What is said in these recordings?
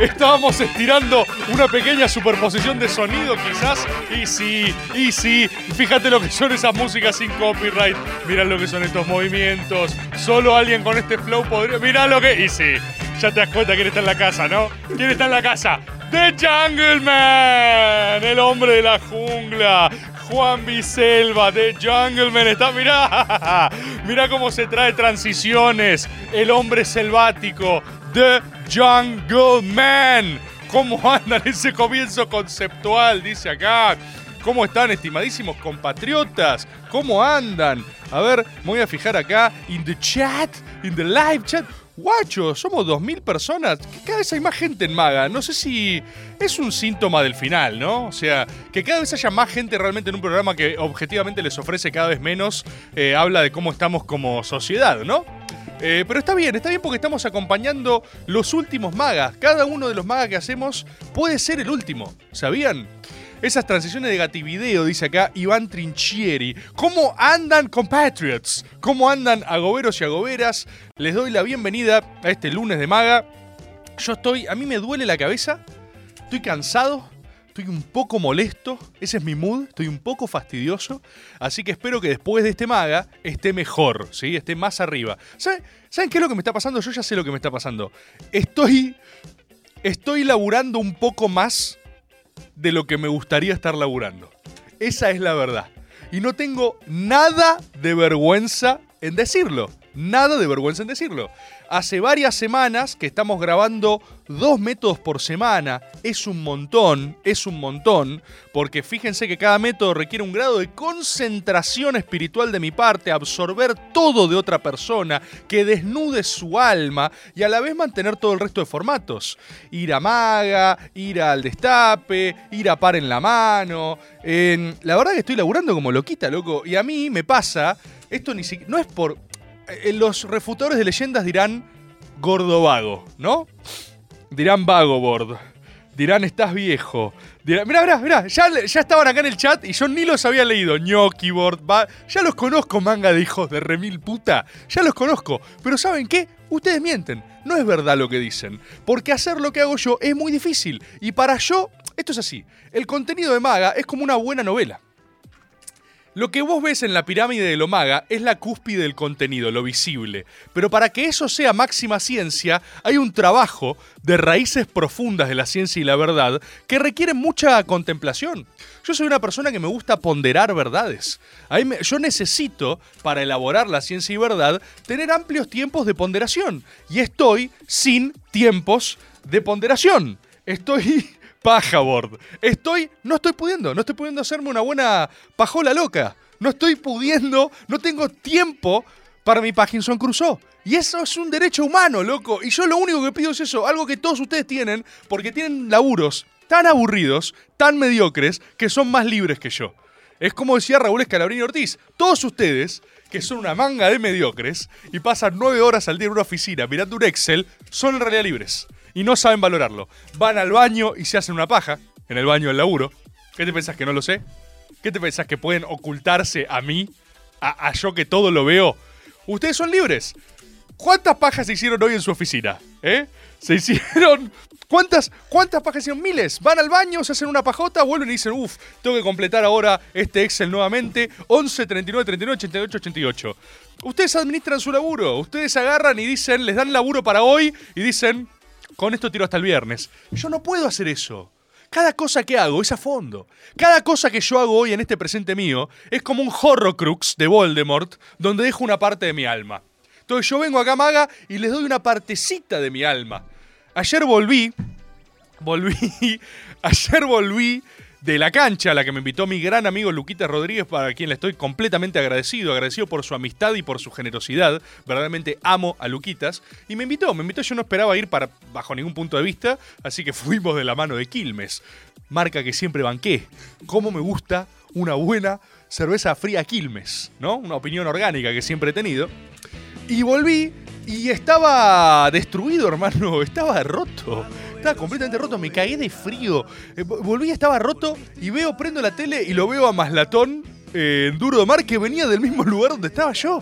Estábamos estirando una pequeña superposición de sonido, quizás. Y sí, y sí. Fíjate lo que son esas músicas sin copyright. Mirá lo que son estos movimientos. Solo alguien con este flow podría. Mirá lo que. Y sí, ya te das cuenta quién está en la casa, ¿no? ¿Quién está en la casa? The Jungle Man, el hombre de la jungla. Juan Biselva de Jungleman está, mirá, mirá cómo se trae transiciones. El hombre selvático de Jungle Man. ¿Cómo andan ese comienzo conceptual? Dice acá. ¿Cómo están, estimadísimos compatriotas? ¿Cómo andan? A ver, me voy a fijar acá, in the chat, in the live chat. Guacho, somos 2.000 personas. Cada vez hay más gente en Maga. No sé si es un síntoma del final, ¿no? O sea, que cada vez haya más gente realmente en un programa que objetivamente les ofrece cada vez menos. eh, habla de cómo estamos como sociedad, ¿no? Eh, pero está bien, está bien porque estamos acompañando los últimos magas. Cada uno de los magas que hacemos puede ser el último. ¿Sabían? Esas transiciones de gativideo, dice acá Iván Trinchieri. ¿Cómo andan compatriots? ¿Cómo andan agoberos y agoberas? Les doy la bienvenida a este lunes de maga. Yo estoy, a mí me duele la cabeza, estoy cansado, estoy un poco molesto, ese es mi mood, estoy un poco fastidioso, así que espero que después de este maga esté mejor, ¿sí? esté más arriba. ¿Saben, ¿Saben qué es lo que me está pasando? Yo ya sé lo que me está pasando. Estoy, estoy laburando un poco más de lo que me gustaría estar laburando. Esa es la verdad. Y no tengo nada de vergüenza en decirlo. Nada de vergüenza en decirlo. Hace varias semanas que estamos grabando dos métodos por semana. Es un montón, es un montón, porque fíjense que cada método requiere un grado de concentración espiritual de mi parte, absorber todo de otra persona, que desnude su alma y a la vez mantener todo el resto de formatos. Ir a maga, ir al destape, ir a par en la mano. La verdad que estoy laburando como loquita, loco. Y a mí me pasa, esto ni siquiera, no es por los refutadores de leyendas dirán gordo vago, ¿no? Dirán vago board. Dirán estás viejo. Dirán, mirá, mirá, mirá, ya, ya estaban acá en el chat y yo ni los había leído. Gnocchi board, va- ya los conozco, manga de hijos de remil puta. Ya los conozco. Pero ¿saben qué? Ustedes mienten. No es verdad lo que dicen. Porque hacer lo que hago yo es muy difícil. Y para yo, esto es así. El contenido de Maga es como una buena novela. Lo que vos ves en la pirámide de lo maga es la cúspide del contenido, lo visible. Pero para que eso sea máxima ciencia, hay un trabajo de raíces profundas de la ciencia y la verdad que requieren mucha contemplación. Yo soy una persona que me gusta ponderar verdades. Yo necesito, para elaborar la ciencia y verdad, tener amplios tiempos de ponderación. Y estoy sin tiempos de ponderación. Estoy paja board. Estoy, no estoy pudiendo, no estoy pudiendo hacerme una buena pajola loca. No estoy pudiendo, no tengo tiempo para mi Parkinson Crusoe. Y eso es un derecho humano, loco. Y yo lo único que pido es eso, algo que todos ustedes tienen, porque tienen laburos tan aburridos, tan mediocres, que son más libres que yo. Es como decía Raúl Escalabrini Ortiz, todos ustedes, que son una manga de mediocres y pasan nueve horas al día en una oficina mirando un Excel, son en realidad libres y no saben valorarlo. Van al baño y se hacen una paja, en el baño del laburo. ¿Qué te pensás que no lo sé? ¿Qué te pensás que pueden ocultarse a mí, a, yo que todo lo veo? Ustedes son libres. ¿Cuántas pajas se hicieron hoy en su oficina? ¿Eh? Se hicieron. ¿Cuántas, ¿Cuántas pajas hicieron? Miles. Van al baño, se hacen una pajota, vuelven y dicen, uff, tengo que completar ahora este Excel nuevamente. 11, 39, 39, 88, 88. Ustedes administran su laburo. Ustedes agarran y dicen, les dan laburo para hoy y dicen, con esto tiro hasta el viernes. Yo no puedo hacer eso. Cada cosa que hago es a fondo. Cada cosa que yo hago hoy en este presente mío es como un horrocrux de Voldemort donde dejo una parte de mi alma. Entonces yo vengo acá, maga, y les doy una partecita de mi alma. Ayer volví, volví, ayer volví de la cancha a la que me invitó mi gran amigo Luquita Rodríguez, para quien le estoy completamente agradecido, agradecido por su amistad y por su generosidad. Verdaderamente amo a Luquitas. Y me invitó, me invitó, yo no esperaba ir para, bajo ningún punto de vista, así que fuimos de la mano de Quilmes, marca que siempre banqué. Cómo me gusta una buena cerveza fría Quilmes, ¿no? Una opinión orgánica que siempre he tenido. Y volví y estaba destruido, hermano, estaba roto. Estaba completamente roto, me caí de frío. Eh, vo- volví, estaba roto y veo, prendo la tele y lo veo a Maslatón eh, en Duro de Mar que venía del mismo lugar donde estaba yo.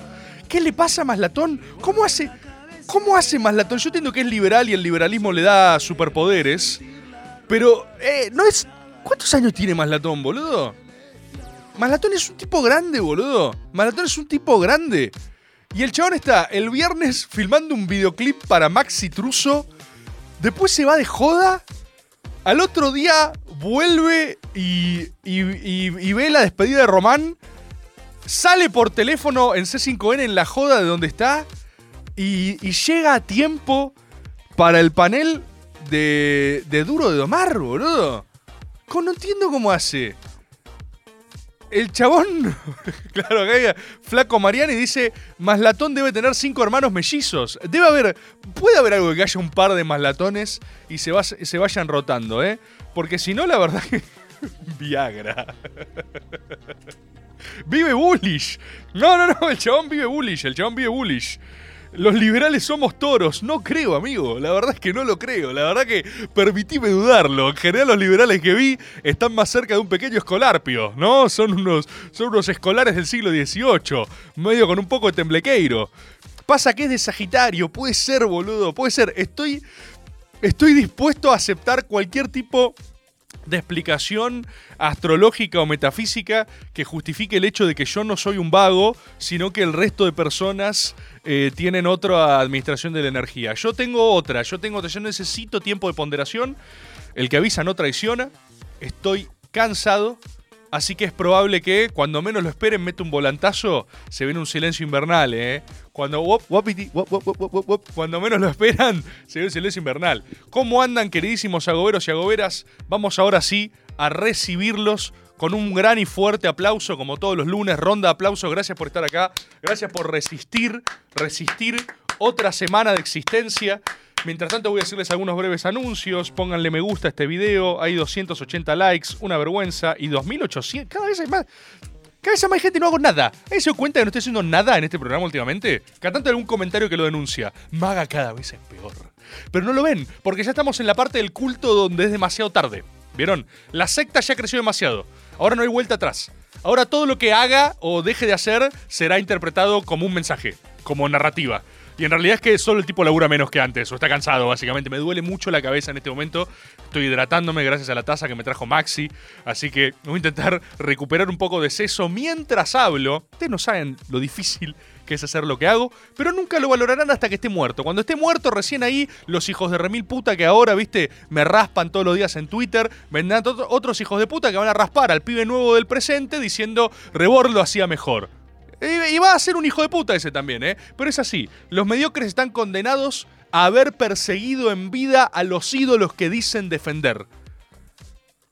¿Qué le pasa a Maslatón? ¿Cómo hace, cómo hace Maslatón? Yo entiendo que es liberal y el liberalismo le da superpoderes, pero eh, no es... ¿Cuántos años tiene Maslatón, boludo? Maslatón es un tipo grande, boludo. Maslatón es un tipo grande. Y el chabón está el viernes filmando un videoclip para Maxi Truso. Después se va de joda. Al otro día vuelve y, y- y- ve la despedida de Román. Sale por teléfono en C5N en la joda de donde está. Y, llega a tiempo para el panel de, de Duro de Domar, boludo. No entiendo cómo hace. El chabón, claro, acá Flaco Mariani dice, Maslatón debe tener cinco hermanos mellizos. Debe haber, puede haber algo que haya un par de Maslatones y se, se vayan rotando, ¿eh? Porque si no, la verdad que... Viagra. vive bullish. No, no, no, el chabón vive bullish, el chabón vive bullish. Los liberales somos toros. No creo, amigo. La verdad es que no lo creo. La verdad que permitíme dudarlo. En general, los liberales que vi están más cerca de un pequeño escolarpio, ¿no? Son unos, son unos escolares del siglo XVIII, medio con un poco de temblequeiro. Pasa que es de Sagitario. Puede ser, boludo. Puede ser. Estoy, estoy dispuesto a aceptar cualquier tipo explicación astrológica o metafísica que justifique el hecho de que yo no soy un vago, sino que el resto de personas eh, tienen otra administración de la energía. Yo tengo otra, yo tengo otra, yo necesito tiempo de ponderación. El que avisa no traiciona. Estoy cansado. Así que es probable que cuando menos lo esperen mete un volantazo, se viene un silencio invernal, ¿eh? Cuando, cuando menos lo esperan, se viene un silencio invernal. ¿Cómo andan, queridísimos agoberos y agoberas? Vamos ahora sí a recibirlos con un gran y fuerte aplauso, como todos los lunes. Ronda de aplauso, gracias por estar acá, gracias por resistir, resistir otra semana de existencia. Mientras tanto voy a hacerles algunos breves anuncios. Pónganle me gusta a este video. Hay 280 likes, una vergüenza. Y 2800. Cada vez hay más. Cada vez hay más gente y no hago nada. ¿Hay se cuenta que no estoy haciendo nada en este programa últimamente? Cada tanto algún comentario que lo denuncia. Maga cada vez es peor. Pero no lo ven, porque ya estamos en la parte del culto donde es demasiado tarde. ¿Vieron? La secta ya creció demasiado. Ahora no hay vuelta atrás. Ahora todo lo que haga o deje de hacer será interpretado como un mensaje, como narrativa. Y en realidad es que solo el tipo labura menos que antes, o está cansado, básicamente. Me duele mucho la cabeza en este momento. Estoy hidratándome gracias a la taza que me trajo Maxi. Así que voy a intentar recuperar un poco de seso mientras hablo. Ustedes no saben lo difícil que es hacer lo que hago, pero nunca lo valorarán hasta que esté muerto. Cuando esté muerto, recién ahí, los hijos de remil puta que ahora, viste, me raspan todos los días en Twitter, vendrán otro- otros hijos de puta que van a raspar al pibe nuevo del presente diciendo Rebord lo hacía mejor. Y va a ser un hijo de puta ese también, ¿eh? Pero es así. Los mediocres están condenados a haber perseguido en vida a los ídolos que dicen defender.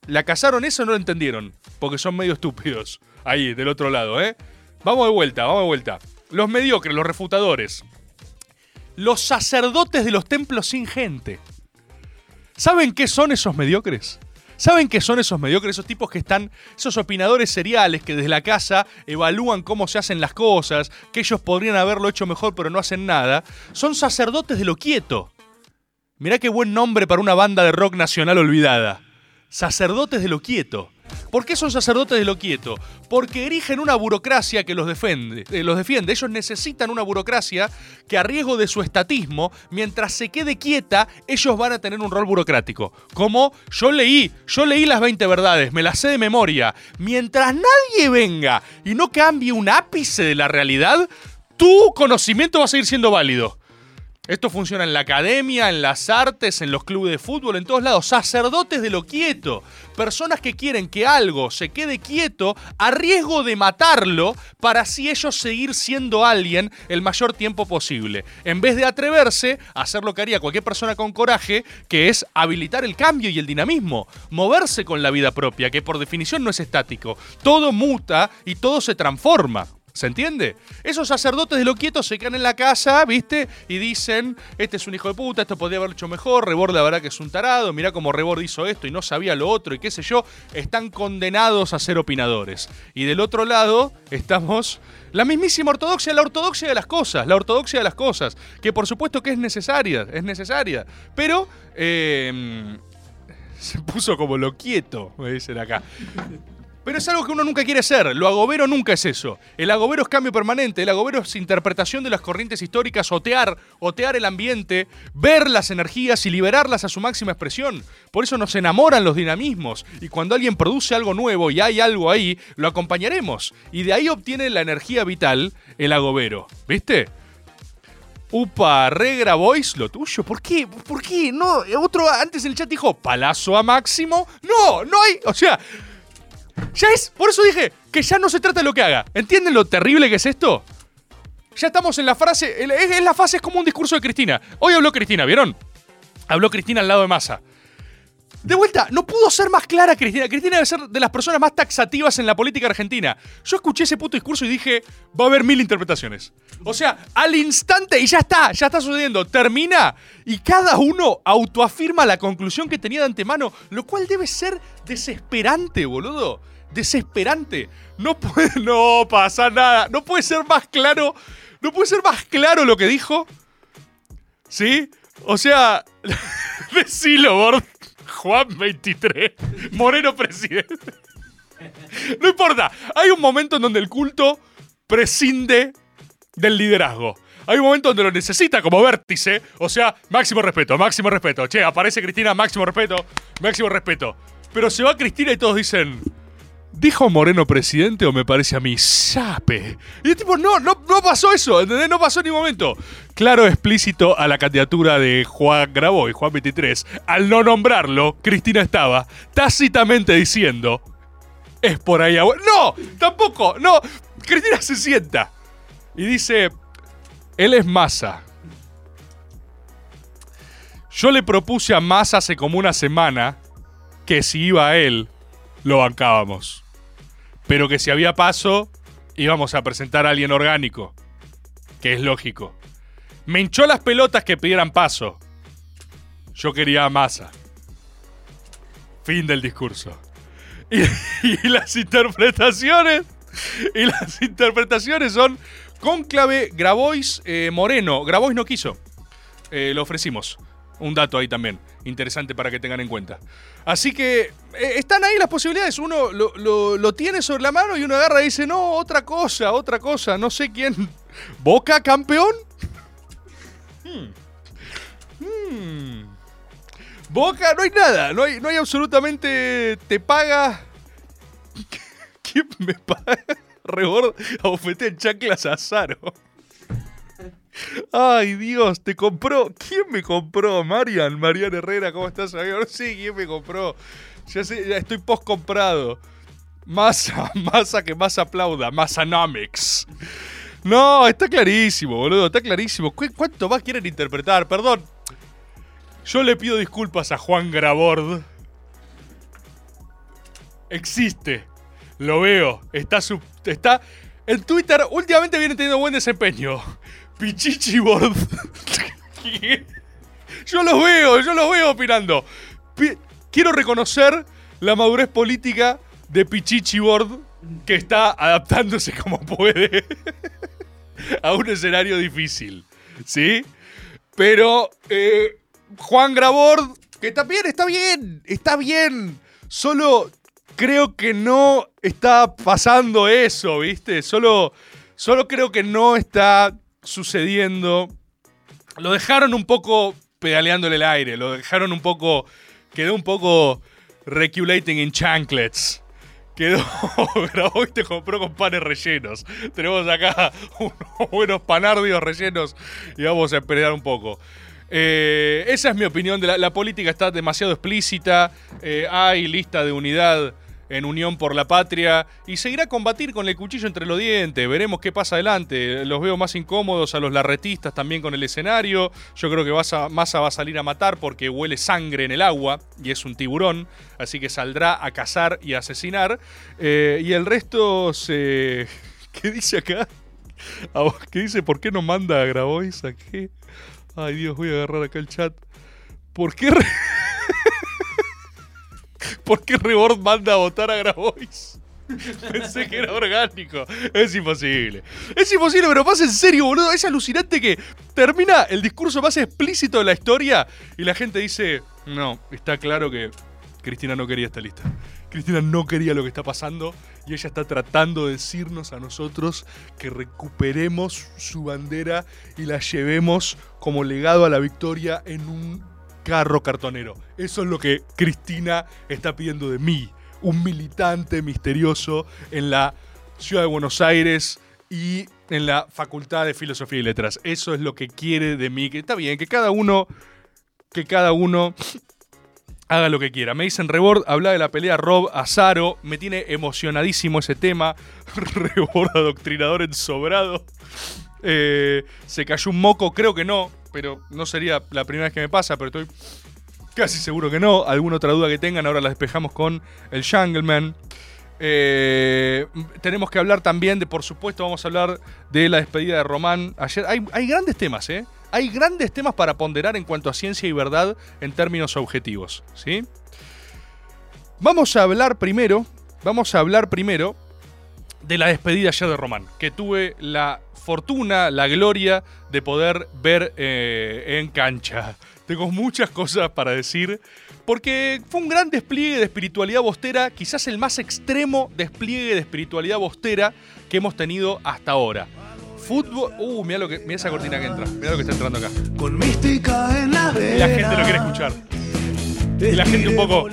¿La cazaron eso o no lo entendieron? Porque son medio estúpidos. Ahí, del otro lado, ¿eh? Vamos de vuelta, vamos de vuelta. Los mediocres, los refutadores. Los sacerdotes de los templos sin gente. ¿Saben qué son esos mediocres? ¿Saben qué son esos mediocres? Esos tipos que están, esos opinadores seriales que desde la casa evalúan cómo se hacen las cosas, que ellos podrían haberlo hecho mejor pero no hacen nada. Son sacerdotes de lo quieto. Mirá qué buen nombre para una banda de rock nacional olvidada. Sacerdotes de lo quieto. ¿Por qué son sacerdotes de lo quieto? Porque erigen una burocracia que los defiende, eh, los defiende. Ellos necesitan una burocracia que a riesgo de su estatismo, mientras se quede quieta, ellos van a tener un rol burocrático. Como yo leí, yo leí las 20 verdades, me las sé de memoria. Mientras nadie venga y no cambie un ápice de la realidad, tu conocimiento va a seguir siendo válido. Esto funciona en la academia, en las artes, en los clubes de fútbol, en todos lados. Sacerdotes de lo quieto. Personas que quieren que algo se quede quieto a riesgo de matarlo para así ellos seguir siendo alguien el mayor tiempo posible. En vez de atreverse a hacer lo que haría cualquier persona con coraje, que es habilitar el cambio y el dinamismo. Moverse con la vida propia, que por definición no es estático. Todo muta y todo se transforma. ¿Se entiende? Esos sacerdotes de lo quieto se quedan en la casa, ¿viste? Y dicen, este es un hijo de puta, esto podría haberlo hecho mejor, Rebord la verdad que es un tarado, mirá cómo Rebord hizo esto y no sabía lo otro y qué sé yo, están condenados a ser opinadores. Y del otro lado estamos la mismísima ortodoxia, la ortodoxia de las cosas, la ortodoxia de las cosas, que por supuesto que es necesaria, es necesaria, pero... eh, se puso como lo quieto, me dicen acá. Pero es algo que uno nunca quiere ser. Lo agobero nunca es eso. El agobero es cambio permanente. El agobero es interpretación de las corrientes históricas, otear, otear el ambiente, ver las energías y liberarlas a su máxima expresión. Por eso nos enamoran los dinamismos. Y cuando alguien produce algo nuevo y hay algo ahí, lo acompañaremos. Y de ahí obtiene la energía vital el agobero. ¿Viste? Upa, regra voice, lo tuyo. ¿Por qué? ¿Por qué? No, otro antes en el chat dijo, palazo a máximo. No, no hay. O sea, ya es, por eso dije que ya no se trata de lo que haga. ¿Entienden lo terrible que es esto? Ya estamos en la frase, es, la fase, es como un discurso de Cristina. Hoy habló Cristina, ¿vieron? Habló Cristina al lado de Massa. De vuelta, no pudo ser más clara Cristina. Cristina debe ser de las personas más taxativas en la política argentina. Yo escuché ese puto discurso y dije, va a haber mil interpretaciones. O sea, al instante, y ya está, ya está sucediendo, termina y cada uno autoafirma la conclusión que tenía de antemano, lo cual debe ser desesperante, boludo. Desesperante. No puede, no pasa nada. No puede ser más claro, no puede ser más claro lo que dijo. ¿Sí? O sea, decilo, Bord. Juan 23, Moreno presidente. No importa, hay un momento en donde el culto prescinde del liderazgo. Hay un momento donde lo necesita como vértice. O sea, máximo respeto, máximo respeto. Che, aparece Cristina, máximo respeto, máximo respeto. Pero se va Cristina y todos dicen. ¿Dijo Moreno presidente o me parece a mí? ¡Sape! Y el tipo, no, no, no pasó eso, ¿entendés? No pasó ningún momento. Claro, explícito a la candidatura de Juan Graboy, Juan 23. Al no nombrarlo, Cristina estaba tácitamente diciendo. Es por ahí. abue-". ¡No! Tampoco, no. Cristina se sienta y dice. Él es Massa. Yo le propuse a Massa hace como una semana que si iba a él, lo bancábamos. Pero que si había paso, íbamos a presentar a alguien orgánico. Que es lógico. Me hinchó las pelotas que pidieran paso. Yo quería a Massa. Fin del discurso. Y, y las interpretaciones. Y las interpretaciones son Cónclave Grabois eh, Moreno. Grabois no quiso. Eh, lo ofrecimos. Un dato ahí también. Interesante para que tengan en cuenta. Así que eh, están ahí las posibilidades. Uno lo, lo- lo tiene sobre la mano y uno agarra y dice, no, otra cosa, otra cosa. No sé quién. ¿Boca campeón? Hmm. Hmm. Boca, no hay nada. No hay, no hay absolutamente. Te paga. ¿Quién me paga? Rebord en chanclas a Zaro. Ay, Dios, te compró. ¿Quién me compró? Marian, Marian Herrera, ¿cómo estás, amigo? No sé quién me compró. Ya sé, ya estoy post comprado. Masa, masa que más aplauda. Masanomics. No, está clarísimo, boludo, está clarísimo. ¿Cu- ¿Cuánto más quieren interpretar? Perdón. Yo le pido disculpas a Juan Grabord. Existe. Lo veo. Está sub- está en Twitter últimamente viene teniendo buen desempeño. Pichichi Board. Yo los veo, yo los veo opinando. Pi- Quiero reconocer la madurez política de Pichichi Board que está adaptándose como puede a un escenario difícil. ¿Sí? Pero eh, Juan Grabord, que también está bien, está bien. Solo creo que no está pasando eso, ¿viste? Solo, solo creo que no está sucediendo. Lo dejaron un poco pedaleándole el aire, lo dejaron un poco, quedó un poco reculating in chanklets. quedó. Grabois te compró con panes rellenos. Tenemos acá unos buenos panardios rellenos y vamos a esperar un poco. Eh, esa es mi opinión. De la, la política está demasiado explícita. eh, hay lista de unidad en Unión por la Patria y seguirá a combatir con el cuchillo entre los dientes. Veremos qué pasa adelante. Los veo más incómodos a los larretistas también con el escenario. Yo creo que Massa, va a salir a matar porque huele sangre en el agua y es un tiburón, así que saldrá a cazar y a asesinar. Eh, y el resto se... ¿Qué dice acá? ¿Qué dice? ¿Por qué no manda a Grabois? ¿A qué? Ay Dios, voy a agarrar acá el chat. ¿Por qué... ¿Por qué Rebord manda a votar a Grabois? Pensé que era orgánico. Es imposible. Es imposible, pero pasa en serio, boludo. Es alucinante que termina el discurso más explícito de la historia y la gente dice, no, está claro que Cristina no quería esta lista. Cristina no quería lo que está pasando y ella está tratando de decirnos a nosotros que recuperemos su bandera y la llevemos como legado a la victoria en un carro cartonero. Eso es lo que Cristina está pidiendo de mí. Un militante misterioso en la ciudad de Buenos Aires y en la Facultad de Filosofía y Letras. Eso es lo que quiere de mí. Que está bien, que cada uno. Que cada uno haga lo que quiera. Me dicen Rebord, habla de la pelea Rob Azaro. Me tiene emocionadísimo ese tema. Rebord adoctrinador ensobrado. Eh, se cayó un moco, creo que no, pero no sería la primera vez que me pasa, pero estoy casi seguro que no. Alguna otra duda que tengan, ahora la despejamos con el Jungleman. Eh, tenemos que hablar también de, por supuesto, vamos a hablar de la despedida de Román. Ayer hay, hay grandes temas, ¿eh? Hay grandes temas para ponderar en cuanto a ciencia y verdad en términos objetivos, ¿sí? Vamos a hablar primero, vamos a hablar primero de la despedida ayer de Román, que tuve la fortuna, la gloria de poder ver eh, en cancha. Tengo muchas cosas para decir, porque fue un gran despliegue de espiritualidad bostera, quizás el más extremo despliegue de espiritualidad bostera que hemos tenido hasta ahora. Fútbol. Uh, mira lo que. Mira esa cortina que entra. Mira lo que está entrando acá. Con mística en la Y la gente lo quiere escuchar. Y la gente un poco.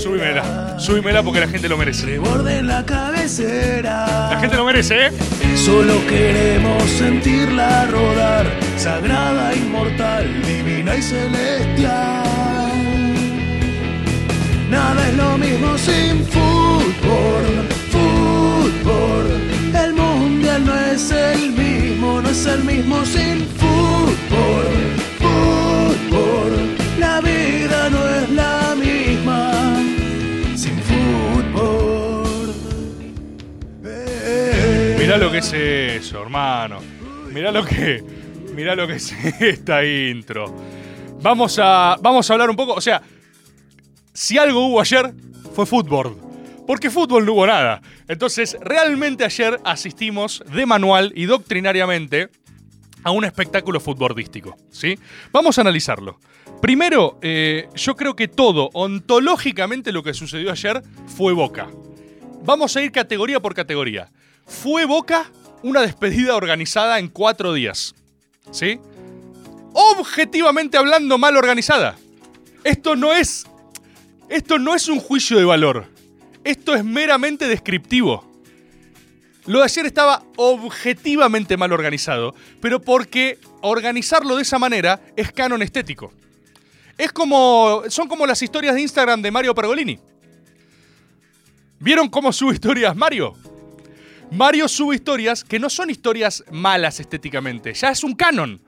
Súbimela. Súbimela porque la gente lo merece. Borde la cabecera. La gente lo merece, ¿eh? Solo queremos sentirla rodar, sagrada, inmortal, divina y celestial. Nada es lo mismo sin fútbol, fútbol. El mundial no es el mismo, no es el mismo sin fútbol, fútbol. La vida no es la Mirá lo que es eso, hermano. Mirá lo que. Mirá lo que es esta intro. Vamos a. Vamos a hablar un poco. O sea, si algo hubo ayer, fue fútbol. Porque fútbol no hubo nada. Entonces, realmente ayer asistimos de manual y doctrinariamente a un espectáculo futbolístico. ¿sí? Vamos a analizarlo. Primero, eh, yo creo que todo, ontológicamente, lo que sucedió ayer fue Boca. Vamos a ir categoría por categoría. Fue Boca una despedida organizada en cuatro días. ¿Sí? Objetivamente hablando, mal organizada. Esto no es. Esto no es un juicio de valor. Esto es meramente descriptivo. Lo de ayer estaba objetivamente mal organizado, pero porque organizarlo de esa manera es canon estético. Es como. Son como las historias de Instagram de Mario Pergolini. ¿Vieron cómo sube historias Mario? Mario sube historias que no son historias malas estéticamente, ya es un canon.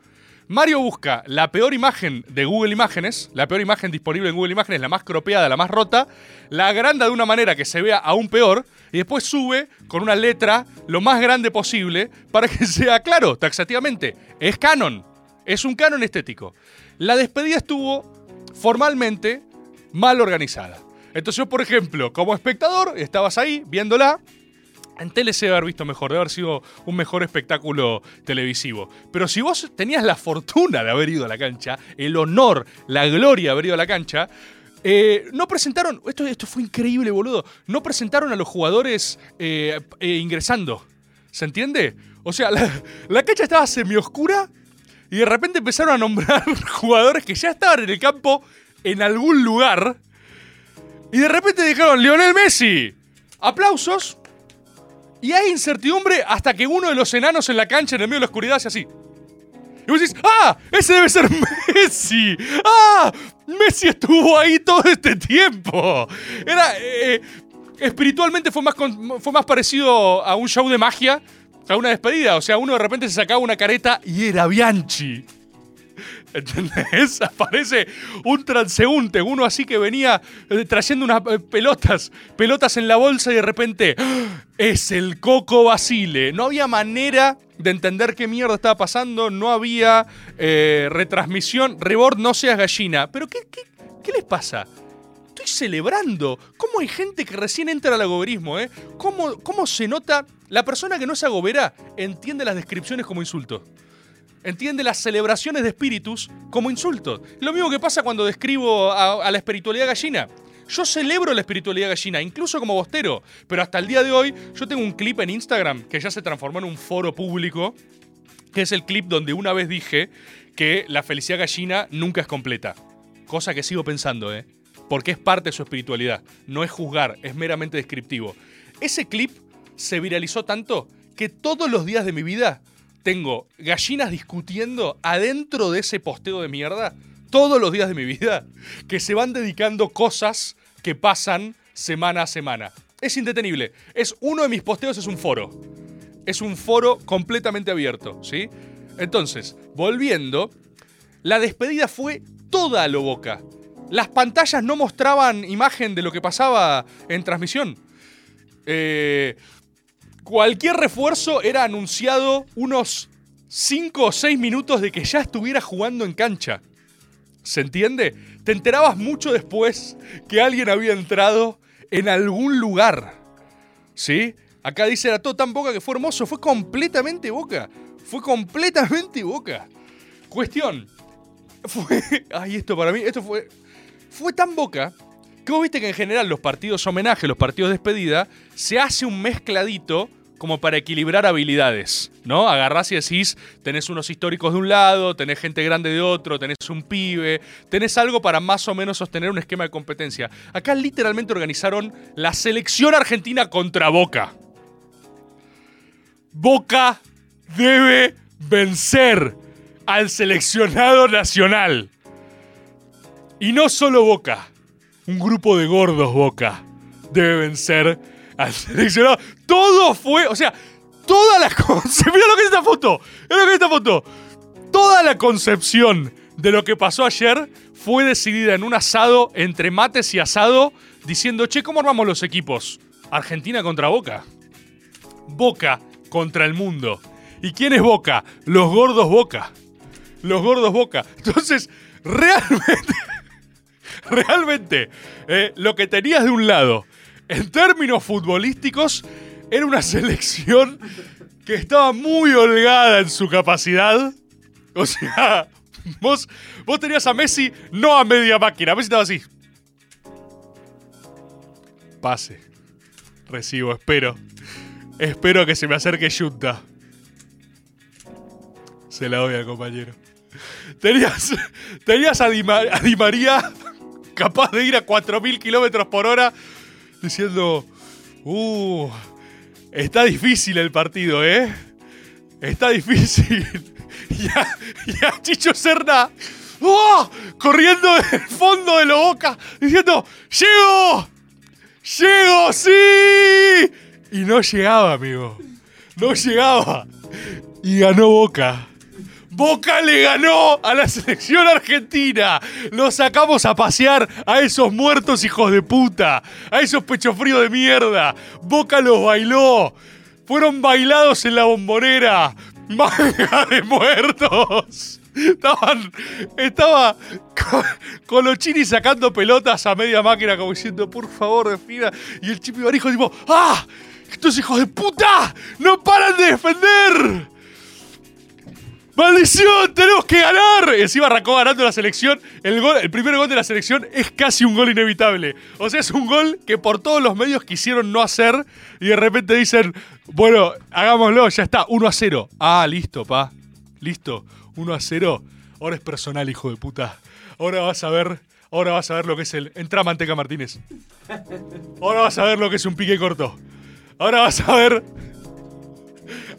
Mario busca la peor imagen de Google Imágenes, la peor imagen disponible en Google Imágenes, la más cropeada, la más rota, la agranda de una manera que se vea aún peor y después sube con una letra lo más grande posible para que sea claro, taxativamente, es canon, es un canon estético. La despedida estuvo formalmente mal organizada. Entonces yo, por ejemplo, como espectador, estabas ahí viéndola, en tele se debe haber visto mejor, debe haber sido un mejor espectáculo televisivo. Pero si vos tenías la fortuna de haber ido a la cancha, el honor, la gloria de haber ido a la cancha, eh, no presentaron, esto, esto fue increíble, boludo, no presentaron a los jugadores eh, eh, ingresando. ¿Se entiende? O sea, la, la cancha estaba semioscura y de repente empezaron a nombrar jugadores que ya estaban en el campo en algún lugar. Y de repente dijeron, Lionel Messi, aplausos, y hay incertidumbre hasta que uno de los enanos en la cancha, en el medio de la oscuridad, hace así. Y vos decís, ¡ah! ¡Ese debe ser Messi! ¡Ah! Messi estuvo ahí todo este tiempo. Era. eh, espiritualmente fue más, fue más parecido a un show de magia a una despedida. O sea, uno de repente se sacaba una careta y era Bianchi. ¿Entendés? Aparece un transeúnte, uno así que venía eh, trayendo unas eh, pelotas, pelotas en la bolsa y de repente ¡ah! es el Coco Basile. No había manera de entender qué mierda estaba pasando, no había eh, retransmisión. Rebord, no seas gallina. Pero ¿qué, qué, les pasa? Estoy celebrando. ¿Cómo hay gente que recién entra al agoberismo? ¿Cómo, ¿Cómo se nota? La persona que no es agobera entiende las descripciones como insulto entiende las celebraciones de espíritus como insultos. Lo mismo que pasa cuando describo a, la espiritualidad gallina. Yo celebro la espiritualidad gallina, incluso como bostero, pero hasta el día de hoy yo tengo un clip en Instagram que ya se transformó en un foro público, que es el clip donde una vez dije que la felicidad gallina nunca es completa. Cosa que sigo pensando, ¿eh? Porque es parte de su espiritualidad. No es juzgar, es meramente descriptivo. Ese clip se viralizó tanto que todos los días de mi vida tengo gallinas discutiendo adentro de ese posteo de mierda todos los días de mi vida que se van dedicando cosas que pasan semana a semana. Es indetenible. Es uno de mis posteos es un foro. Es un foro completamente abierto, ¿sí? Entonces, volviendo, la despedida fue toda a lo boca. Las pantallas no mostraban imagen de lo que pasaba en transmisión. Eh, cualquier refuerzo era anunciado unos 5 o 6 minutos de que ya estuviera jugando en cancha. ¿Se entiende? Te enterabas mucho después que alguien había entrado en algún lugar. ¿Sí? Acá dice, era todo tan boca que fue hermoso. Fue completamente boca. Fue completamente boca. Cuestión. Fue. Ay, esto para mí, esto fue. Fue tan boca que viste que en general los partidos homenaje, los partidos despedida, se hace un mezcladito como para equilibrar habilidades, ¿no? Agarrás y decís, tenés unos históricos de un lado, tenés gente grande de otro, tenés un pibe, tenés algo para más o menos sostener un esquema de competencia. Acá literalmente organizaron la selección argentina contra Boca. Boca debe vencer al seleccionado nacional. Y no solo Boca, un grupo de gordos Boca debe vencer al seleccionado. Todo fue, o sea, toda la concepción. Mira lo que es esta foto. Mira lo que es esta foto. Toda la concepción de lo que pasó ayer fue decidida en un asado entre mates y asado, diciendo, che, ¿cómo armamos los equipos? Argentina contra Boca. Boca contra el mundo. ¿Y quién es Boca? Los gordos Boca. Los gordos Boca. Entonces, realmente, realmente, eh, lo que tenías de un lado, en términos futbolísticos, era una selección que estaba muy holgada en su capacidad. O sea, vos, vos tenías a Messi no a media máquina. Messi estaba así. Pase. Recibo, espero. Espero que se me acerque Junta. Se la doy al compañero. Tenías, tenías a, a Di María capaz de ir a 4.000 kilómetros por hora diciendo, uh, está difícil el partido, ¿eh? Está difícil. Y a, Chicho Serna, ¡oh! corriendo del fondo de la boca, diciendo, ¡Llego! ¡Llego! ¡Sí! Y no llegaba, amigo. No llegaba. Y ganó Boca. Boca le ganó a la selección argentina. Los sacamos a pasear a esos muertos hijos de puta. A esos pecho frío de mierda. Boca los bailó. Fueron bailados en la bombonera. Manga de muertos. Estaban. Estaba Colochini sacando pelotas a media máquina, como diciendo, por favor, defina. Y el Chipi Barijo, tipo, ¡ah! ¡Estos hijos de puta! ¡No paran de defender! ¡Maldición! ¡Tenemos que ganar! Encima arrancó ganando la selección. El, gol, el primer gol de la selección es casi un gol inevitable. O sea, es un gol que por todos los medios quisieron no hacer. Y de repente dicen, bueno, hagámoslo, ya está, 1 a 0. Ah, listo, pa. Listo, 1 a 0. Ahora es personal, hijo de puta. Ahora vas a ver. Ahora vas a ver lo que es el. Entra Manteca Martínez. Ahora vas a ver lo que es un pique corto. Ahora vas a ver.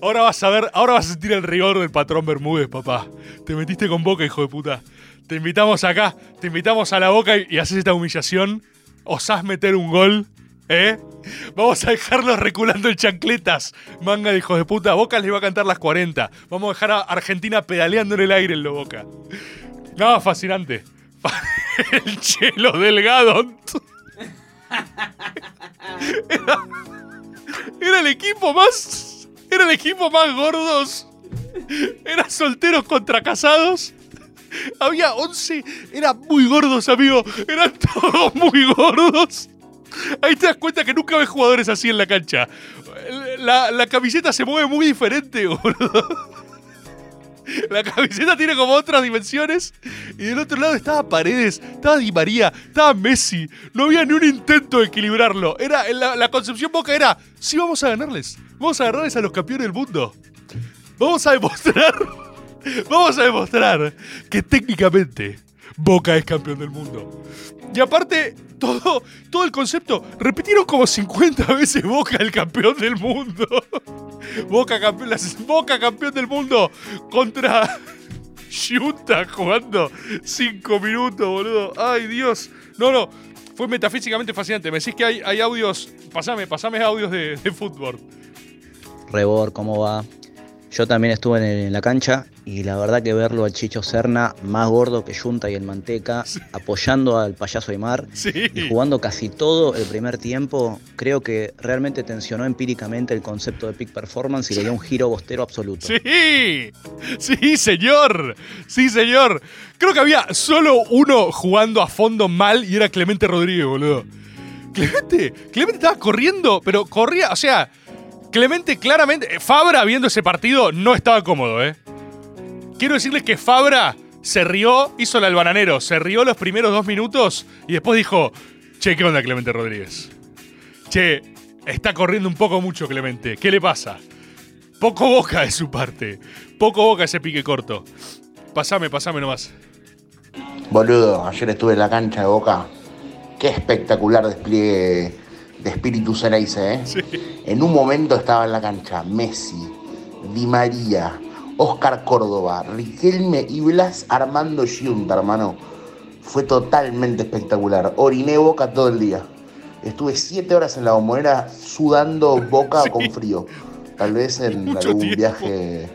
Ahora vas a ver. Ahora vas a sentir el rigor del patrón Bermúdez, papá. Te metiste con boca, hijo de puta. Te invitamos acá. Te invitamos a la boca y, haces esta humillación. ¿Osás meter un gol? ¿Eh? Vamos a dejarlos reculando en chancletas. Manga de hijos de puta. Boca les va a cantar las 40. Vamos a dejar a Argentina pedaleando en el aire en lo Boca. No, fascinante. El chelo delgado. Era el equipo más. Era el equipo más gordos. Era solteros contra casados. Había 11. Eran muy gordos, amigo. Eran todos muy gordos. Ahí te das cuenta que nunca ves jugadores así en la cancha. La, la camiseta se mueve muy diferente, boludo. La camiseta tiene como otras dimensiones. Y del otro lado estaba Paredes, estaba Di María, estaba Messi. No había ni un intento de equilibrarlo. Era, la, la concepción boca era: sí, vamos a ganarles. Vamos a ganarles a los campeones del mundo. Vamos a demostrar. Vamos a demostrar que técnicamente Boca es campeón del mundo. Y aparte, todo, todo el concepto, repitieron como 50 veces Boca el campeón del mundo. Boca campeón, Boca campeón del mundo contra Junta jugando 5 minutos, boludo. Ay, Dios. No, no. Fue metafísicamente fascinante. Me decís que hay, hay audios. Pasame, pasame audios de, de fútbol. Rebor, ¿cómo va? Yo también estuve en, en la cancha y la verdad que verlo al Chicho Serna, más gordo que Junta y el Manteca, apoyando al payaso Aymar Sí. y jugando casi todo el primer tiempo, creo que realmente tensionó empíricamente el concepto de peak performance y le dio un giro bostero absoluto. Sí, sí, señor. Sí, señor. Creo que había solo uno jugando a fondo mal y era Clemente Rodríguez, boludo. Clemente, Clemente estaba corriendo, pero corría, o sea, Clemente claramente, Fabra viendo ese partido no estaba cómodo, ¿eh? Quiero decirles que Fabra se rió, hizo la del bananero, se rió los primeros dos minutos y después dijo, che, ¿qué onda Clemente Rodríguez? Che, está corriendo un poco mucho Clemente, ¿qué le pasa? Poco boca de su parte. Poco boca ese pique corto. Pasame, pasame nomás. Boludo, ayer estuve en la cancha de Boca. Qué espectacular despliegue de espíritu Ceneice, ¿eh? En un momento estaba en la cancha Messi, Di María, Oscar Córdoba, Riquelme y Blas Armando Giunta, hermano. Fue totalmente espectacular. Oriné Boca todo el día. Estuve siete horas en la bombonera sudando boca con frío. Tal vez en Mucho algún tiempo. viaje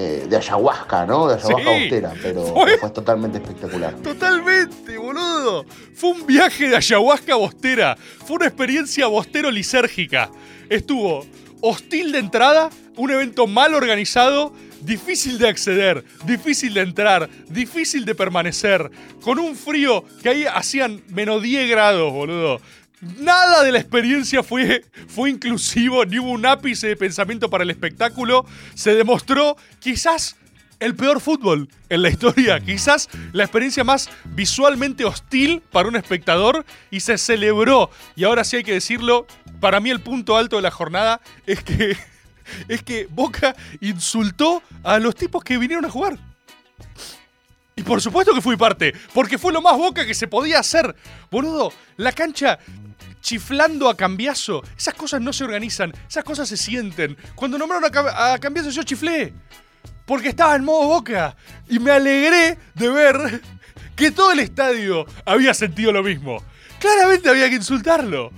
eh, de ayahuasca, ¿no? De ayahuasca Sí. austera, pero Fue- fue totalmente espectacular. Totalmente, boludo. Fue un viaje de ayahuasca bostera. Fue una experiencia bostero lisérgica. Estuvo hostil de entrada, un evento mal organizado, difícil de acceder, difícil de entrar, difícil de permanecer, con un frío que ahí hacían menos 10 grados, boludo. Nada de la experiencia fue, fue inclusivo, ni hubo un ápice de pensamiento para el espectáculo. Se demostró quizás el peor fútbol en la historia. Quizás la experiencia más visualmente hostil para un espectador y se celebró. Y ahora sí hay que decirlo, para mí el punto alto de la jornada es que, es que Boca insultó a los tipos que vinieron a jugar. Y por supuesto que fui parte, porque fue lo más boca que se podía hacer. Boludo, la cancha chiflando a Cambiazo. Esas cosas no se organizan, esas cosas se sienten. Cuando nombraron a, a Cambiazo yo chiflé. Porque estaba en modo boca. Y me alegré de ver que todo el estadio había sentido lo mismo. Claramente había que insultarlo.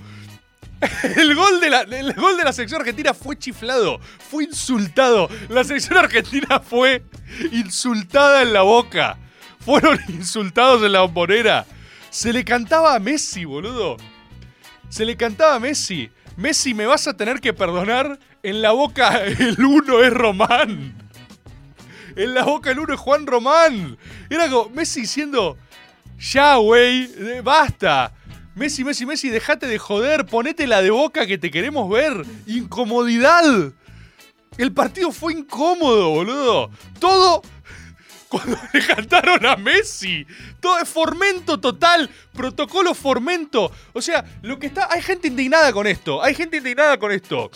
El gol, de la, el gol de la selección argentina fue chiflado, fue insultado. La selección argentina fue insultada en la boca. Fueron insultados en la bombonera. Se le cantaba a Messi, boludo. Se le cantaba a Messi. Messi, me vas a tener que perdonar. En la boca el uno es Román. En la boca el uno es Juan Román. Era como Messi diciendo, ya, güey, eh, basta. Messi, Messi, Messi, dejate de joder, ponete la de boca que te queremos ver. Incomodidad. El partido fue incómodo, boludo. Todo cuando le cantaron a Messi. Todo es formento total, protocolo formento. O sea, lo que está. Hay gente indignada con esto. Hay gente indignada con esto.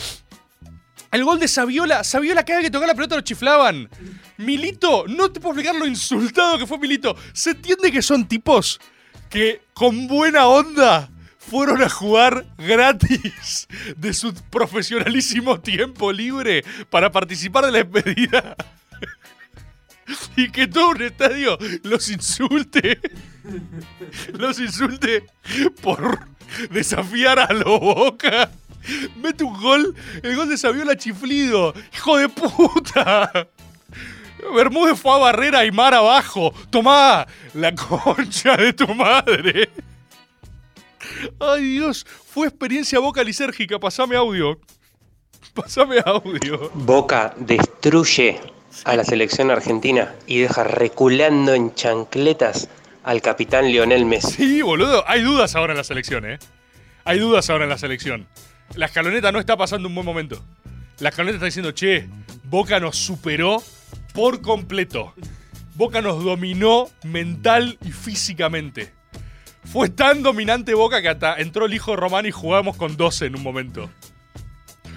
El gol de Saviola, Saviola cada vez que tocaba la pelota lo chiflaban. Milito, no te puedo explicar lo insultado que fue Milito. Se entiende que son tipos que con buena onda fueron a jugar gratis de su profesionalísimo tiempo libre para participar de la despedida. Y que todo un estadio los insulte. Los insulte por desafiar a lo boca. Mete un gol, el gol de Saviola chiflido. ¡Hijo de puta! Bermúdez fue a barrera y mar abajo. Tomá la concha de tu madre. Ay Dios, fue experiencia boca lisérgica. Pasame audio. Pasame audio. Boca destruye a la selección argentina y deja reculando en chancletas al capitán Lionel Messi. Sí, boludo. Hay dudas ahora en la selección, ¿eh? Hay dudas ahora en la selección. La escaloneta no está pasando un buen momento. La escaloneta está diciendo, che, Boca nos superó por completo. Boca nos dominó mental y físicamente. Fue tan dominante Boca que hasta entró el hijo Román y jugamos con 12 en un momento.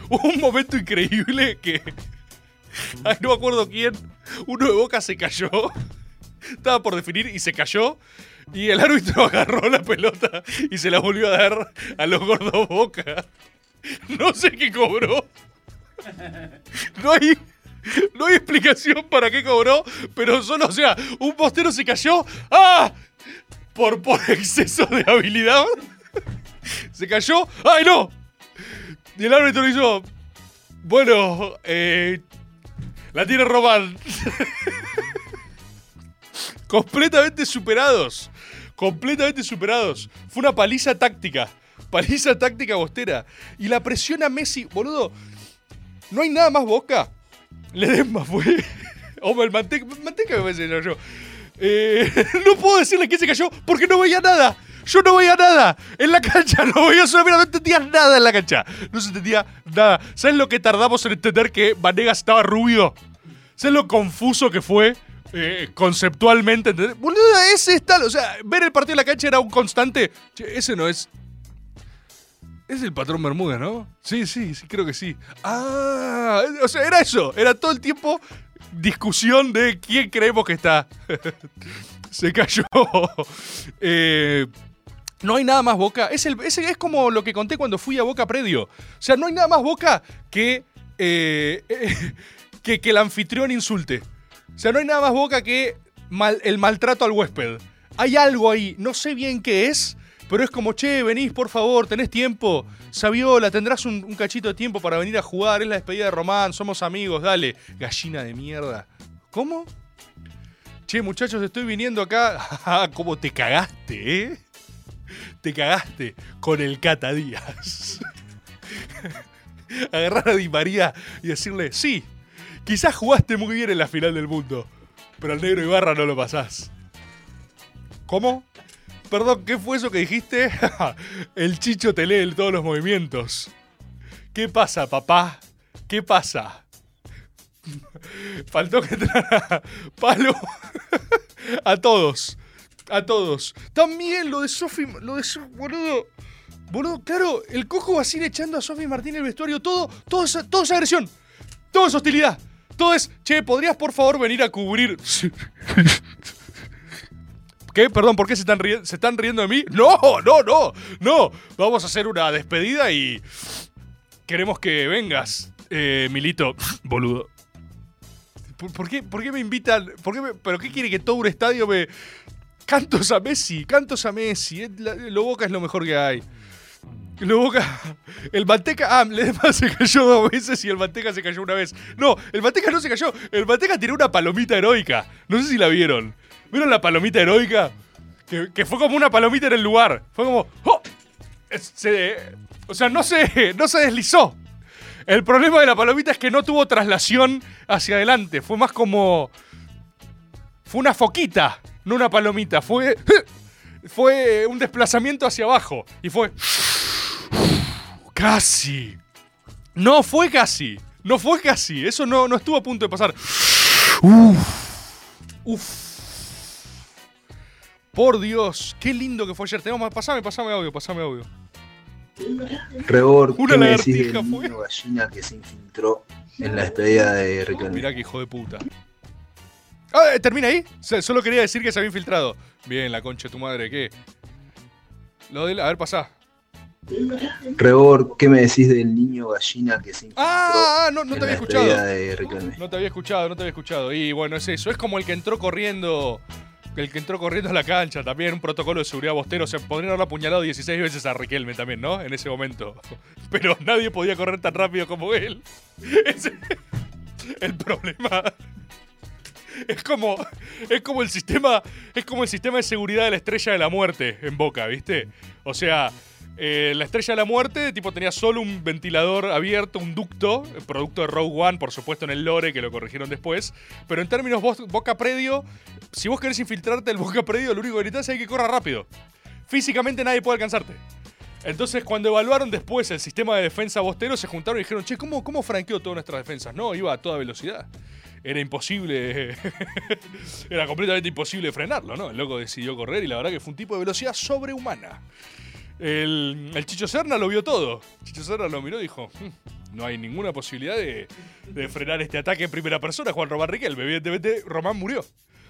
Un momento increíble que. Ay, no me acuerdo quién. Uno de Boca se cayó. Estaba por definir y se cayó. Y el árbitro agarró la pelota y se la volvió a dar a los gordos Boca. No sé qué cobró. No hay. No hay explicación para qué cobró, pero solo, o sea, un postero se cayó. ¡Ah! Por, por exceso de habilidad. Se cayó. ¡Ay, no! Y el árbitro hizo. Bueno, eh. La tiene Román. Completamente superados. Completamente superados. Fue una paliza táctica. Paliza táctica bostera. Y la presión a Messi, boludo. No hay nada más boca. Ledesma fue. El manteca. Manteca me parece yo. Eh, no puedo decirle que se cayó porque no veía nada. Yo no veía nada. En la cancha no veía solamente, no entendía nada en la cancha. No se entendía nada. ¿Sabes lo que tardamos en entender que Vanegas estaba rubio? ¿Sabes lo confuso que fue? eh, conceptualmente, ¿entendés? Boludo, ese es tal. O sea, ver el partido en la cancha era un constante. Che, ese no es. Es el patrón Bermuda, ¿no? Sí, sí, sí, creo que sí. Ah, o sea, era eso. Era todo el tiempo discusión de quién creemos que está. Se cayó. Eh, no hay nada más boca. Es, el, es, es como lo que conté cuando fui a Boca Predio. O sea, no hay nada más boca que, eh, que, que el anfitrión insulte. O sea, no hay nada más boca que mal- el maltrato al huésped. Hay algo ahí, no sé bien qué es, pero es como, che, venís por favor, tenés tiempo. Saviola, tendrás un, cachito de tiempo para venir a jugar, es la despedida de Román, somos amigos, dale. Gallina de mierda. ¿Cómo? Che, muchachos, estoy viniendo acá. Ah, ¿Cómo te cagaste, eh? Te cagaste con el Cata Díaz. Agarrar a Di María y decirle, sí, quizás jugaste muy bien en la final del mundo, pero al negro Ibarra no lo pasás. ¿Cómo? Perdón, ¿qué fue eso que dijiste? el chicho te lee todos los movimientos. ¿Qué pasa, papá? ¿Qué pasa? Faltó que traiga palo a todos. A todos. También lo de Sofi, lo de Sofi, boludo. Boludo, claro, el cojo Basile echando a Sofi Martín el vestuario, todo, todo, todo es agresión. Todo es hostilidad. Todo es, che, ¿podrías por favor venir a cubrir? ¿Qué? Perdón, ¿por qué se están, ri- se están riendo de mí? No, no, no, no. Vamos a hacer una despedida y queremos que vengas, eh, Milito, boludo. ¿Por, qué, por qué me invitan? ¿Por qué ¿Pero qué quiere que todo un estadio me... Cantos a Messi, cantos a Messi. Lo Boca es lo mejor que hay. Lo Boca... El Manteca... Ah, Ledesma se cayó dos veces y el Manteca se cayó una vez. No, el Manteca no se cayó. El Manteca tiró una palomita heroica. No sé si la vieron. ¿Vieron la palomita heroica? Que, fue como una palomita en el lugar. Fue como... ¡oh! Se- o sea, no se, no se deslizó. El problema de la palomita es que no tuvo traslación hacia adelante. Fue más como. Fue una foquita, no una palomita. Fue. Fue un desplazamiento hacia abajo. Y fue. Casi. No fue casi. No fue casi. Eso no, no estuvo a punto de pasar. Uf. Uf. Por Dios, qué lindo que fue ayer. Tenemos más. Pasame, pasame audio, pasame audio. Rebor, Una ¿qué me decís lagartija del niño gallina que se infiltró en la despedida de Riquelme? Mirá que hijo de puta. Ah, eh, ¿termina ahí? Solo quería decir que se había infiltrado. Bien, la concha de tu madre, ¿qué? Lo de... A ver, pasá. Rebor, ¿qué me decís del niño gallina que se infiltró Ah, no, no te había la escuchado. No te había escuchado, no te había escuchado. Y bueno, es eso. Es como el que entró corriendo. El que entró corriendo a la cancha también, un protocolo de seguridad bostero. O sea, podrían haberlo apuñalado 16 veces a Riquelme también, ¿no? En ese momento. Pero nadie podía correr tan rápido como él. Ese- el problema. Es como, es como el sistema. Es como el sistema de seguridad de la estrella de la muerte en Boca, ¿viste? O sea, eh, la estrella de la muerte, tipo, tenía solo un ventilador abierto, un ducto, producto de Rogue One, por supuesto, en el lore, que lo corrigieron después. Pero en términos Boca Predio, si vos querés infiltrarte el Boca Predio, lo único que necesitas es que corra rápido. Físicamente nadie puede alcanzarte. Entonces, cuando evaluaron después el sistema de defensa bostero, se juntaron y dijeron, che, ¿cómo, cómo franqueó todas nuestras defensas? No, iba a toda velocidad. Era imposible, era completamente imposible frenarlo, ¿no? El loco decidió correr y la verdad que fue un tipo de velocidad sobrehumana. El, el Chicho Serna lo vio todo. Chicho Serna lo miró y dijo, "Hmm, no hay ninguna posibilidad de, de frenar este ataque en primera persona, Juan Román Riquelme. Evidentemente, Román murió.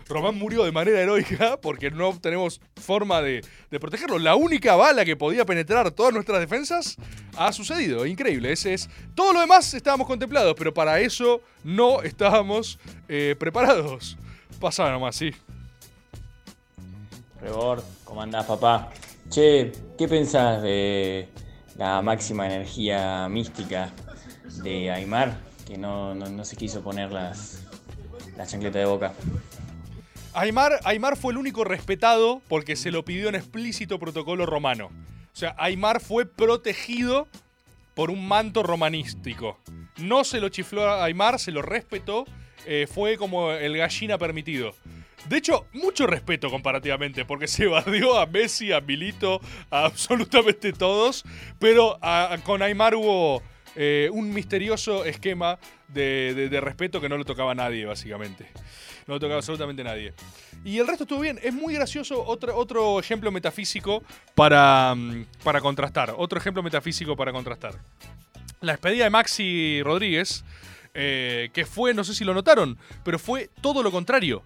Román murió de manera heroica porque no tenemos forma de, protegerlo. La única bala que podía penetrar todas nuestras defensas ha sucedido. Increíble. Ese es. Todo lo demás estábamos contemplados, pero para eso no estábamos eh, preparados. Pasaba nomás, sí. Rebord, ¿cómo andás, papá? Che, ¿qué pensás de la máxima energía mística de Aymar? Que no, no, se quiso poner las, las chancletas de boca. Aymar, Aymar fue el único respetado porque se lo pidió en explícito protocolo romano. O sea, Aymar fue protegido por un manto romanístico. No se lo chifló a Aymar, se lo respetó. eh, fue como el gallina permitido. De hecho, mucho respeto comparativamente, porque se evadió a Messi, a Milito, a absolutamente todos. Pero con Aymar hubo eh, un misterioso esquema de, respeto que no lo tocaba a nadie, básicamente. No lo tocaba absolutamente nadie. Y el resto estuvo bien. Es muy gracioso. Otro, otro ejemplo metafísico para, mm, para contrastar. Otro ejemplo metafísico para contrastar. La despedida de Maxi Rodríguez, eh, que fue, no sé si lo notaron, pero fue todo lo contrario.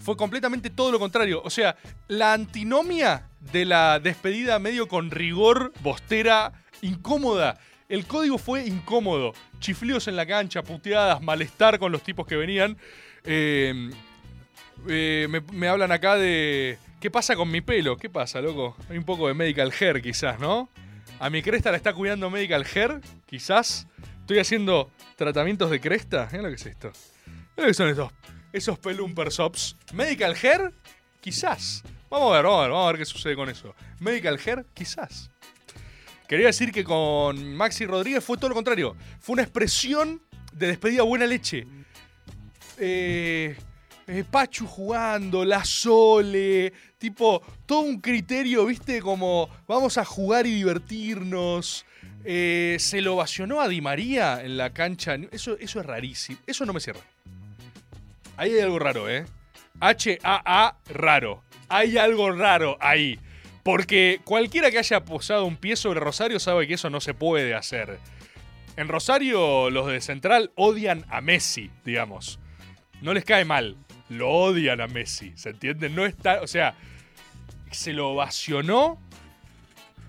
Fue completamente todo lo contrario. O sea, la antinomia de la despedida medio con rigor, bostera, incómoda. El código fue incómodo. Chiflios en la cancha, puteadas, malestar con los tipos que venían. Eh, eh, me, hablan acá de. ¿Qué pasa con mi pelo? ¿Qué pasa, loco? Hay un poco de medical hair, quizás, ¿no? A mi cresta la está cuidando medical hair, quizás. Estoy haciendo tratamientos de cresta. Mira lo que es esto. Mira lo que son estos. Esos pelumpers ops. Medical hair, quizás. Vamos a ver, vamos a ver, vamos a ver qué sucede con eso. Medical hair, quizás. Quería decir que con Maxi Rodríguez fue todo lo contrario. Fue una expresión de despedida buena leche. Eh, eh, Pachu jugando, la Sole, tipo, todo un criterio, viste, como vamos a jugar y divertirnos. Eh, se lo ovacionó a Di María en la cancha. Eso, eso es rarísimo. Eso no me cierra. Ahí hay algo raro, ¿eh? H-A-A raro. Hay algo raro ahí. Porque cualquiera que haya posado un pie sobre Rosario sabe que eso no se puede hacer. En Rosario los de Central odian a Messi, digamos. No les cae mal. Lo odian a Messi, ¿se entiende? No está, o sea, se lo ovacionó.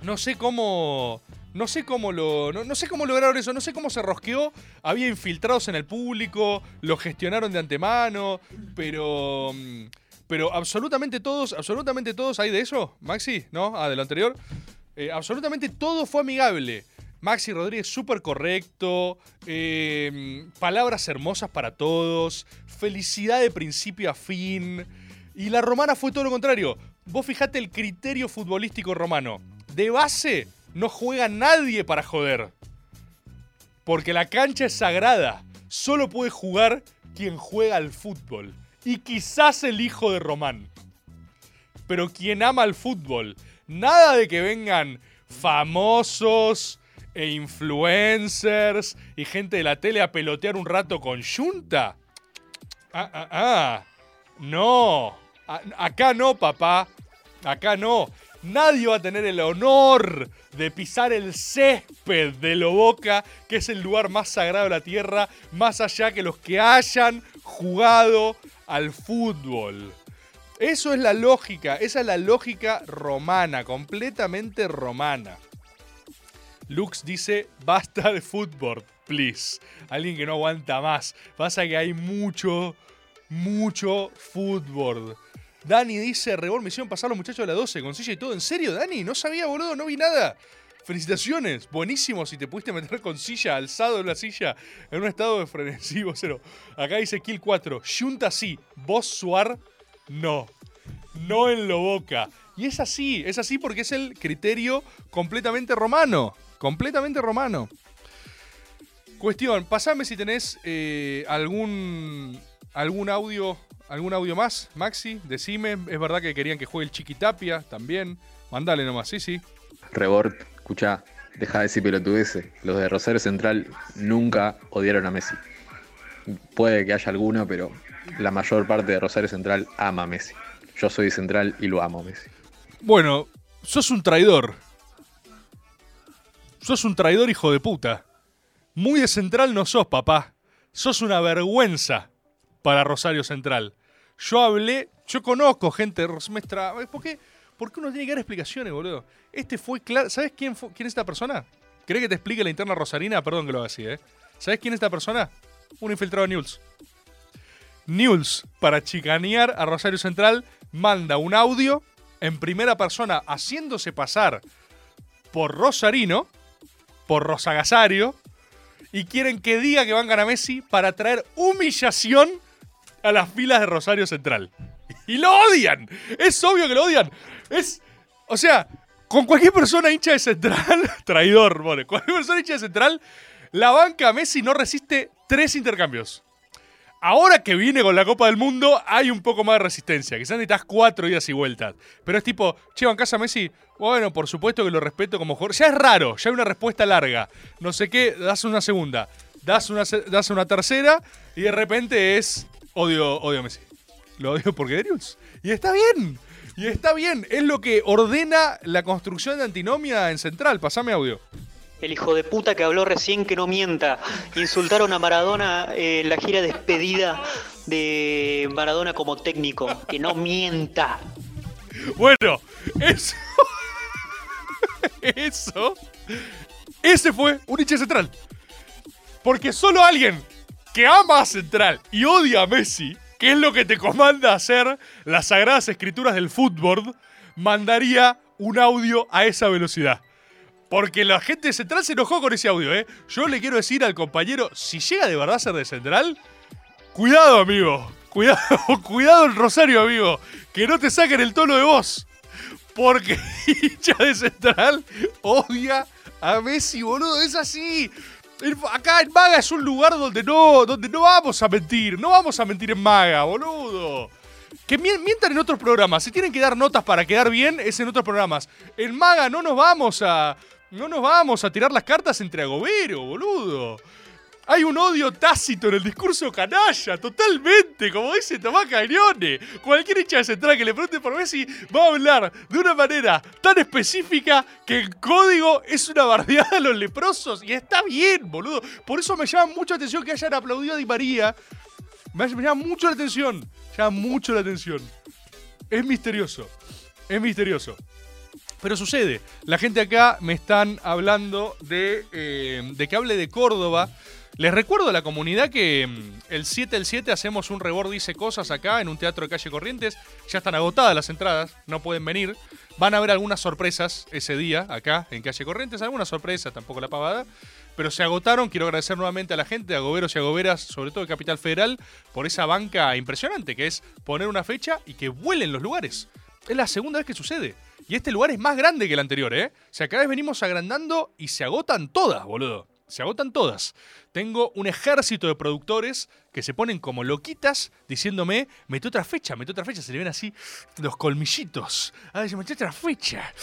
No sé cómo no sé cómo lo no, sé cómo lograron eso, no sé cómo se rosqueó. Había infiltrados en el público, lo gestionaron de antemano, pero mm, pero absolutamente todos, absolutamente todos hay de eso, Maxi, ¿no? Ah, de lo anterior. Eh, absolutamente todo fue amigable. Maxi Rodríguez súper correcto, eh, palabras hermosas para todos, felicidad de principio a fin. Y la romana fue todo lo contrario. Vos fijate el criterio futbolístico romano. De base, no juega nadie para joder. Porque la cancha es sagrada. Solo puede jugar quien juega al fútbol. Y quizás el hijo de Román. Pero quien ama al fútbol. Nada de que vengan famosos e influencers y gente de la tele a pelotear un rato con Junta. Ah, ah, ah. No. A- acá no, papá. Acá no. Nadie va a tener el honor de pisar el césped de Loboca, que es el lugar más sagrado de la tierra, más allá que los que hayan jugado al fútbol. Eso es la lógica, esa es la lógica romana, completamente romana. Lux dice, basta de fútbol, please. Alguien que no aguanta más. Pasa que hay mucho, mucho fútbol. Dani dice, Rebol, me hicieron pasar los muchachos de la 12 con silla y todo. ¿En serio, Dani? No sabía, boludo, no vi nada. Felicitaciones, buenísimo si te pudiste meter con silla, alzado en la silla, en un estado de frenesí, vocero. Acá dice Kill 4, Junta sí, vos Suar no. No en lo boca. Y es así, es así porque es el criterio completamente romano. Completamente romano. Cuestión, pasame si tenés eh, algún, algún audio algún audio más, Maxi, decime. Es verdad que querían que juegue el Chiquitapia también. Mandale nomás, sí, sí. Rebord, escucha, deja de decir pelotudeces. Los de Rosario Central nunca odiaron a Messi. Puede que haya alguno, pero la mayor parte de Rosario Central ama a Messi. Yo soy Central y lo amo a Messi. Bueno, sos un traidor. Sos un traidor hijo de puta. Muy de Central no sos, papá. Sos una vergüenza para Rosario Central. Yo hablé, yo conozco gente. ¿Por qué? ¿Por qué uno tiene que dar explicaciones, boludo? Este fue claro. ¿Sabes quién, fue, quién es esta persona? ¿Cree que te explique la interna rosarina? Perdón que lo haga así, ¿eh? ¿Sabes quién es esta persona? Un infiltrado News. News, para chicanear a Rosario Central, manda un audio en primera persona haciéndose pasar por Rosarino, por Rosagasario, y quieren que diga que van a Messi para traer humillación a las filas de Rosario Central. Y lo odian. Es obvio que lo odian. Es. O sea, con cualquier persona hincha de Central, traidor, bueno, cualquier persona hincha de Central, la banca Messi no resiste tres intercambios. Ahora que viene con la Copa del Mundo, hay un poco más de resistencia. Quizás necesitas cuatro idas y vueltas. Pero es tipo, che, en casa Messi. Bueno, por supuesto que lo respeto como jugador. Ya es raro, ya hay una respuesta larga. No sé qué, das una segunda. Das una, das una tercera y de repente es. Odio, odio a Messi. Lo odio porque Darius. Y está bien. Y está bien. Es lo que ordena la construcción de antinomia en Central. Pasame audio. El hijo de puta que habló recién que no mienta. Insultaron a Maradona en la gira despedida de Maradona como técnico. Que no mienta. Bueno, eso. Eso. Ese fue un hincha central. Porque solo alguien que ama a Central y odia a Messi, que es lo que te comanda hacer las sagradas escrituras del fútbol, mandaría un audio a esa velocidad. Porque la gente de Central se enojó con ese audio, ¿eh? Yo le quiero decir al compañero, si llega de verdad a ser de Central, cuidado, amigo. Cuidado, cuidado el Rosario, amigo. Que no te saquen el tono de voz. Porque hincha de Central odia a Messi, boludo. Es así. Acá en Maga es un lugar donde no, donde no vamos a mentir. No vamos a mentir en Maga, boludo. Que mientan en otros programas. Si tienen que dar notas para quedar bien, es en otros programas. En Maga no nos vamos a. No nos vamos a tirar las cartas entre agobero, boludo. Hay un odio tácito en el discurso canalla, totalmente, como dice Tomás Caglione. Cualquier hincha de central que le pregunte por Messi va a hablar de una manera tan específica que el código es una bardeada a los leprosos. Y está bien, boludo. Por eso me llama mucho la atención que hayan aplaudido a Di María. Me llama mucho la atención. Llama mucho la atención. Es misterioso. Es misterioso. Pero sucede. La gente acá me están hablando de, eh, de que hable de Córdoba. Les recuerdo a la comunidad que mm, el 7 el 7 hacemos un rebord dice cosas acá en un teatro de calle Corrientes. Ya están agotadas las entradas, no pueden venir. Van a haber algunas sorpresas ese día acá en calle Corrientes, algunas sorpresas, tampoco la pavada. Pero se agotaron. Quiero agradecer nuevamente a la gente, a Goberos y a Goberas, sobre todo de Capital Federal, por esa banca impresionante que es poner una fecha y que vuelen los lugares. Es la segunda vez que sucede. Y este lugar es más grande que el anterior, ¿eh? O sea, cada vez venimos agrandando y se agotan todas, boludo. Se agotan todas. Tengo un ejército de productores que se ponen como loquitas diciéndome, mete otra fecha, mete otra fecha. Se le ven así los colmillitos. Ah, dice, mete otra fecha,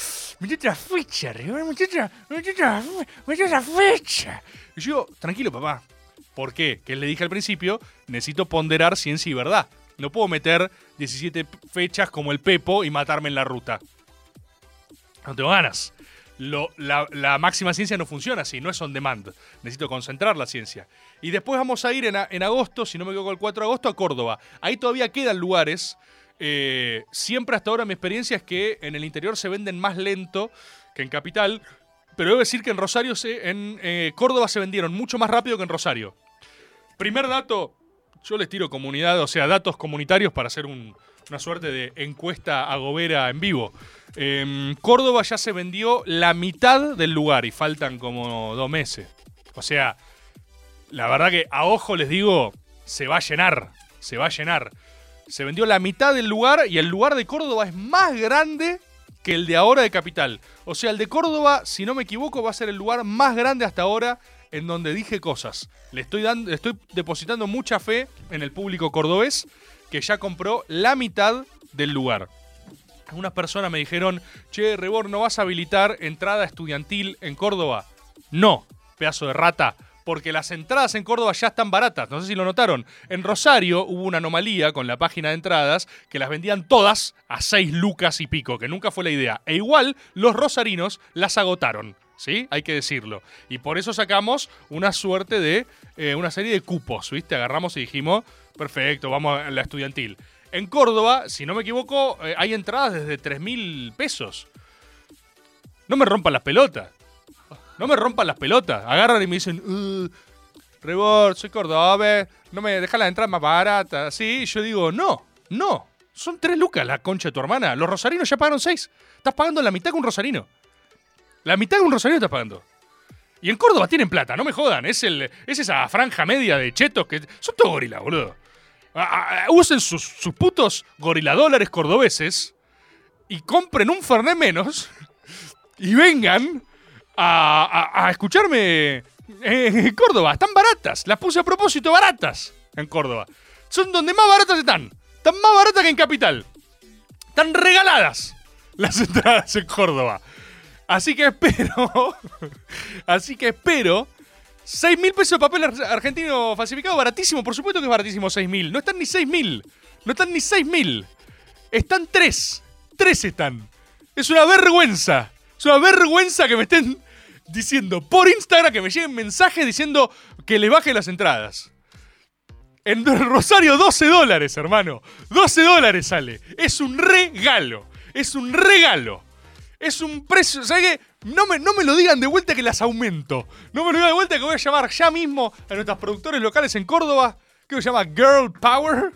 mete otra fecha, mete otra, mete otra, mete otra fecha. Y yo, tranquilo, papá. ¿Por qué? Que le dije al principio, necesito ponderar ciencia y verdad. No puedo meter 17 fechas como el Pepo y matarme en la ruta. No tengo ganas. la, máxima ciencia no funciona así, no es on demand. Necesito concentrar la ciencia. Y después vamos a ir en agosto, si no me equivoco, el 4 de agosto a Córdoba. Ahí todavía quedan lugares. Eh, siempre hasta ahora mi experiencia es que en el interior se venden más lento que en Capital. Pero debo decir que en Rosario, se, en eh, Córdoba se vendieron mucho más rápido que en Rosario. Primer dato, yo les tiro comunidad, o sea, datos comunitarios para hacer un- una suerte de encuesta agobera en vivo. En Córdoba ya se vendió la mitad del lugar y faltan como dos meses. O sea, la verdad que a ojo les digo, se va a llenar, se va a llenar. Se vendió la mitad del lugar y el lugar de Córdoba es más grande que el de ahora de Capital. O sea, el de Córdoba, si no me equivoco, va a ser el lugar más grande hasta ahora en donde dije cosas. Le estoy, dando, le estoy depositando mucha fe en el público cordobés que ya compró la mitad del lugar. Unas personas me dijeron, che, Rebor, ¿no vas a habilitar entrada estudiantil en Córdoba? No, pedazo de rata, porque las entradas en Córdoba ya están baratas, no sé si lo notaron. En Rosario hubo una anomalía con la página de entradas que las vendían todas a 6 lucas y pico, que nunca fue la idea. E igual los rosarinos las agotaron. ¿Sí? Hay que decirlo. Y por eso sacamos una suerte de. eh, una serie de cupos, ¿viste? Agarramos y dijimos, perfecto, vamos a la estudiantil. En Córdoba, si no me equivoco, eh, hay entradas desde 3 mil pesos. No me rompan las pelotas. No me rompan las pelotas. Agarran y me dicen, "Uh, Rebor, soy cordobés, no me deja la entrada más barata. Sí, yo digo, no, no. Son tres lucas la concha de tu hermana. Los rosarinos ya pagaron seis. Estás pagando la mitad que un rosarino. La mitad que un rosarino estás pagando. Y en Córdoba tienen plata, no me jodan. Es, el, es esa franja media de chetos que. Son todos gorilas, boludo. Ah, ah, usen sus, sus putos goriladólares cordobeses y compren un Fernet menos y vengan a, a- a escucharme en Córdoba. Están baratas. Las puse a propósito baratas en Córdoba. Son donde más baratas están. Están más baratas que en Capital. Están regaladas las entradas en Córdoba. Así que espero. así que espero. 6 mil pesos de papel ar- argentino falsificado, baratísimo, por supuesto que es baratísimo 6 mil. No están ni 6 mil. No están ni 6 mil. Están 3. 3 están. Es una vergüenza. Es una vergüenza que me estén diciendo por Instagram que me lleguen mensajes diciendo que les baje las entradas. En Rosario 12 dólares, hermano. 12 dólares sale. Es un regalo. Es un regalo. Es un precio. ¿Sabes qué? No me, no me lo digan de vuelta que las aumento. No me lo digan de vuelta que voy a llamar ya mismo a nuestros productores locales en Córdoba. Que se llama Girl Power.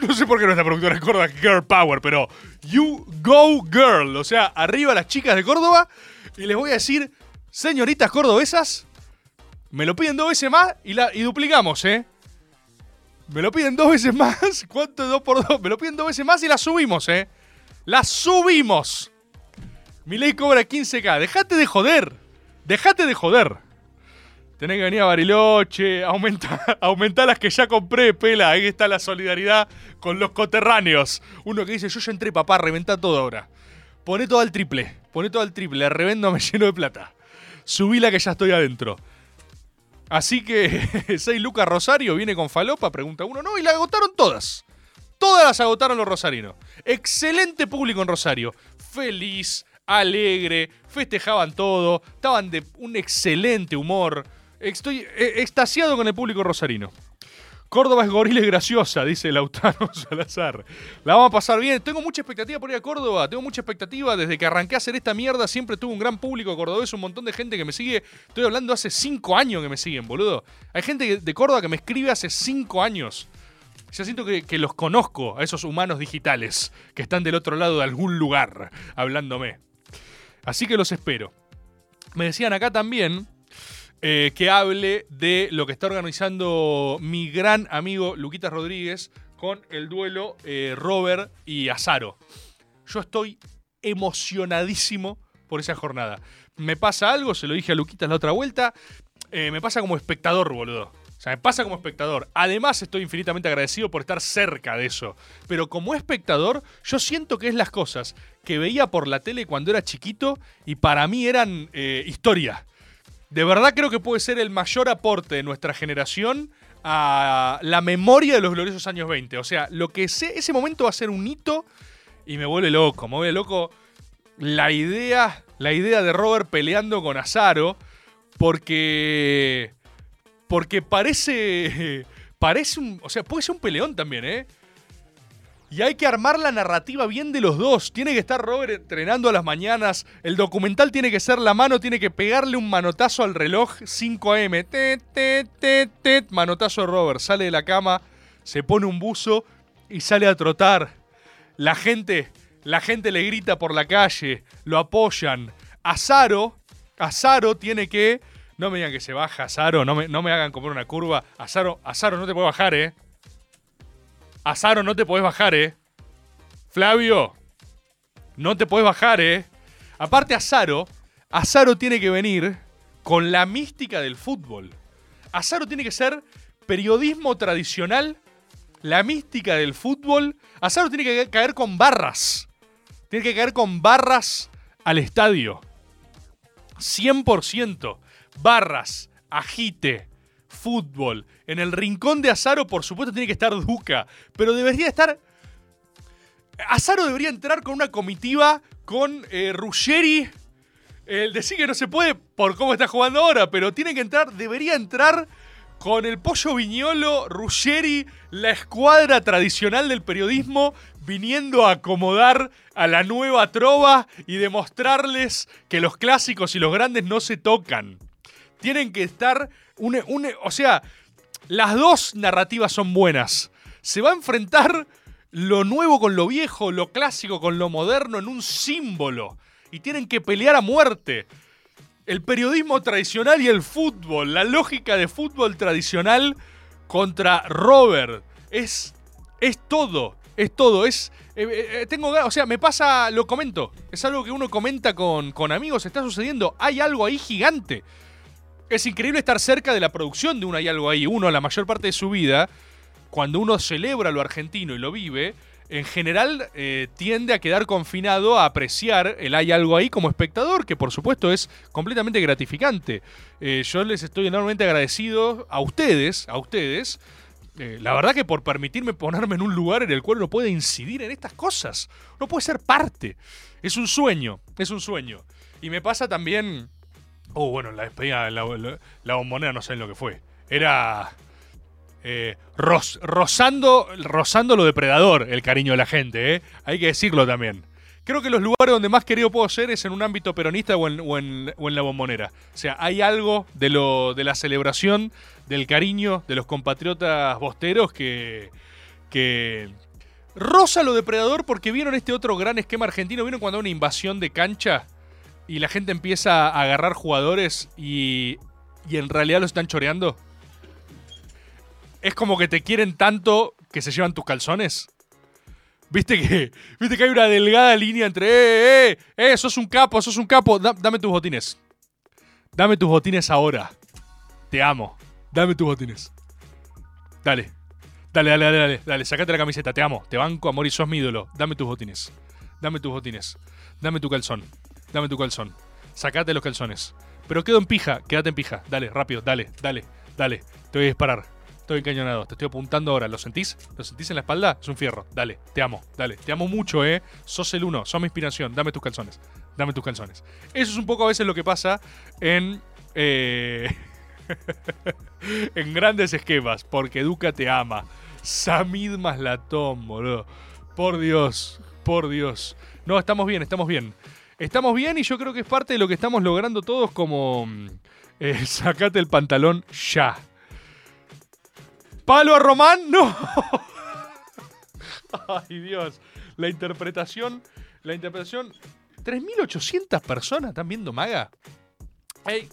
No sé por qué nuestra productora en Córdoba es Girl Power, pero You Go Girl. O sea, arriba las chicas de Córdoba. Y les voy a decir, señoritas cordobesas, me lo piden dos veces más y, la, y duplicamos, ¿eh? Me lo piden dos veces más. ¿Cuánto dos por dos? Me lo piden dos veces más y la subimos, ¿eh? La subimos. Mi ley cobra 15k. Dejate de joder. Dejate de joder. Tenés que venir a Bariloche, aumentar, aumentar las que ya compré, pela. Ahí está la solidaridad con los coterráneos. Uno que dice, yo ya entré, papá, reventá todo ahora. Poné todo al triple. Poné todo al triple. Revendo, me lleno de plata. Subí la que ya estoy adentro. Así que 6 Lucas Rosario viene con falopa, pregunta uno. No, y la agotaron todas. Todas las agotaron los rosarinos. Excelente público en Rosario. Feliz, alegre, festejaban todo, estaban de un excelente humor. Estoy eh, extasiado con el público rosarino. Córdoba es gorila y graciosa, dice Lautaro Salazar. La vamos a pasar bien. Tengo mucha expectativa por ir a Córdoba. Tengo mucha expectativa. Desde que arranqué a hacer esta mierda, siempre tuve un gran público cordobés, un montón de gente que me sigue. Estoy hablando hace cinco años que me siguen, boludo. Hay gente de Córdoba que me escribe hace cinco años. Ya siento que, que los conozco a esos humanos digitales que están del otro lado de algún lugar hablándome. Así que los espero. Me decían acá también eh, que hable de lo que está organizando mi gran amigo Luquitas Rodríguez con el duelo eh, Robert y Azaro. Yo estoy emocionadísimo por esa jornada. Me pasa algo, se lo dije a Luquitas la otra vuelta, eh, me pasa como espectador, boludo. Sea, me pasa como espectador. Además, estoy infinitamente agradecido por estar cerca de eso. Pero como espectador, yo siento que es las cosas que veía por la tele cuando era chiquito y para mí eran eh, historia. De verdad creo que puede ser el mayor aporte de nuestra generación a la memoria de los gloriosos años 20. O sea, lo que sé, ese momento va a ser un hito y me vuelve loco. Me vuelve loco la idea la idea de Robert peleando con Azaro porque porque parece parece un, o sea, puede ser un peleón también, ¿eh? Y hay que armar la narrativa bien de los dos. Tiene que estar Robert entrenando a las mañanas. El documental tiene que ser la mano, tiene que pegarle un manotazo al reloj 5 am. Tet, tet, tet, tet. Manotazo de Robert. Sale de la cama, se pone un buzo y sale a trotar. La gente, la gente le grita por la calle, lo apoyan. Azaro, Azaro tiene que. No me digan que se baja, Azaro, no me, no me hagan comer una curva. Azaro, Azaro, no te puede bajar, eh. Azaro, no te podés bajar, eh. Flavio, no te podés bajar, eh. Aparte, Azaro, Azaro tiene que venir con la mística del fútbol. Azaro tiene que ser periodismo tradicional, la mística del fútbol. Azaro tiene que caer con barras. Tiene que caer con barras al estadio. 100%. Barras, agite, fútbol. En el rincón de Azaro, por supuesto, tiene que estar Duca. Pero debería estar. Azaro debería entrar con una comitiva con eh. El decir que no se puede por cómo está jugando ahora, pero tiene que entrar, debería entrar con el pollo viñolo, Ruggeri, la escuadra tradicional del periodismo, viniendo a acomodar a la nueva trova y demostrarles que los clásicos y los grandes no se tocan. Tienen que estar. O sea, las dos narrativas son buenas. Se va a enfrentar lo nuevo con lo viejo, lo clásico con lo moderno en un símbolo. Y tienen que pelear a muerte. El periodismo tradicional y el fútbol, la lógica de fútbol tradicional contra Robert. Es, es todo, es todo. Es, eh, eh, tengo, o sea, me pasa, lo comento. Es algo que uno comenta con, con amigos, está sucediendo. Hay algo ahí gigante. Es increíble estar cerca de la producción de un Hay algo ahí. Uno, la mayor parte de su vida, cuando uno celebra lo argentino y lo vive, en general eh, tiende a quedar confinado a apreciar el Hay algo ahí como espectador, que por supuesto es completamente gratificante. Eh, yo les estoy enormemente agradecido a ustedes, a ustedes. eh, la verdad que por permitirme ponerme en un lugar en el cual uno puede incidir en estas cosas. Uno puede ser parte. Es un sueño, es un sueño. Y me pasa también Oh, bueno, la bombonera no sé lo que fue. Era. eh, rozando, rozando lo depredador, el cariño de la gente, ¿eh? Hay que decirlo también. Creo que los lugares donde más querido puedo ser es en un ámbito peronista o en, en- en la bombonera. O sea, hay algo de, la celebración, del cariño de los compatriotas bosteros que. que. Rosa lo depredador porque vieron este otro gran esquema argentino. ¿Vieron cuando hay una invasión de cancha? Y la gente empieza a agarrar jugadores y, y en realidad los están choreando. Es como que te quieren tanto que se llevan tus calzones. ¿Viste que, ¿Viste que hay una delgada línea entre, eh, eh, eh, sos un capo, sos un capo, Da- dame tus botines. Dame tus botines ahora. Te amo. Dame tus botines. Dale. Dale, dale, dale, dale, dale, sacate la camiseta, te amo, te banco, amor y sos mi ídolo. Dame tus botines. Dame tus botines. Dame tu calzón. Dame tu calzón. Sacate los calzones. Pero quedo en pija, quédate en pija. Dale, rápido, dale, dale, dale. Te voy a disparar. Estoy encañonado, te estoy apuntando ahora. ¿Lo sentís? ¿Lo sentís en la espalda? Es un fierro. Dale, te amo, dale. Te amo mucho, eh. Sos el uno, sos mi inspiración. Dame tus calzones. Dame tus calzones. Eso es un poco a veces lo que pasa en. eh, en grandes esquemas. Porque Duca te ama. Samid Maslatón, boludo. Por Dios, por Dios. No, estamos bien, estamos bien. Estamos bien y yo creo que es parte de lo que estamos logrando todos como... mm, eh, sacate el pantalón ya. ¿Palo a Román? No. Ay, Dios. La interpretación... La interpretación... 3.800 personas están viendo Maga.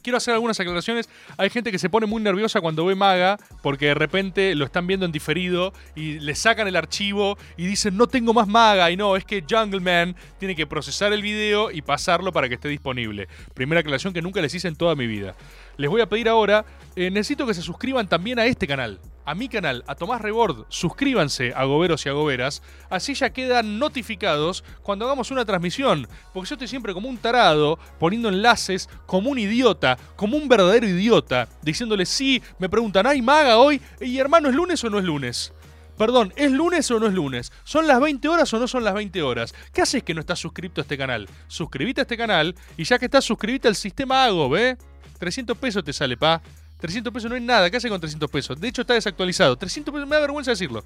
Quiero hacer algunas aclaraciones. Hay gente que se pone muy nerviosa cuando ve Maga porque de repente lo están viendo en diferido y le sacan el archivo y dicen no tengo más Maga y no, es que Jungleman tiene que procesar el video y pasarlo para que esté disponible. Primera aclaración que nunca les hice en toda mi vida. Les voy a pedir ahora, eh, necesito que se suscriban también a este canal, a mi canal, a Tomás Rebord. Suscríbanse a Goberos y a Goberas, así ya quedan notificados cuando hagamos una transmisión. Porque yo estoy siempre como un tarado, poniendo enlaces, como un idiota, como un verdadero idiota, diciéndole sí, me preguntan, ¿hay maga hoy? Y hermano, ¿es lunes o no es lunes? Perdón, ¿es lunes o no es lunes? ¿Son las 20 horas o no son las 20 horas? ¿Qué haces que no estás suscrito a este canal? Suscribite a este canal y ya que estás suscribite al sistema Hago, ¿ve? 300 pesos te sale, pa. 300 pesos no es nada. ¿Qué haces con 300 pesos? De hecho está desactualizado. 300 pesos, me da vergüenza decirlo.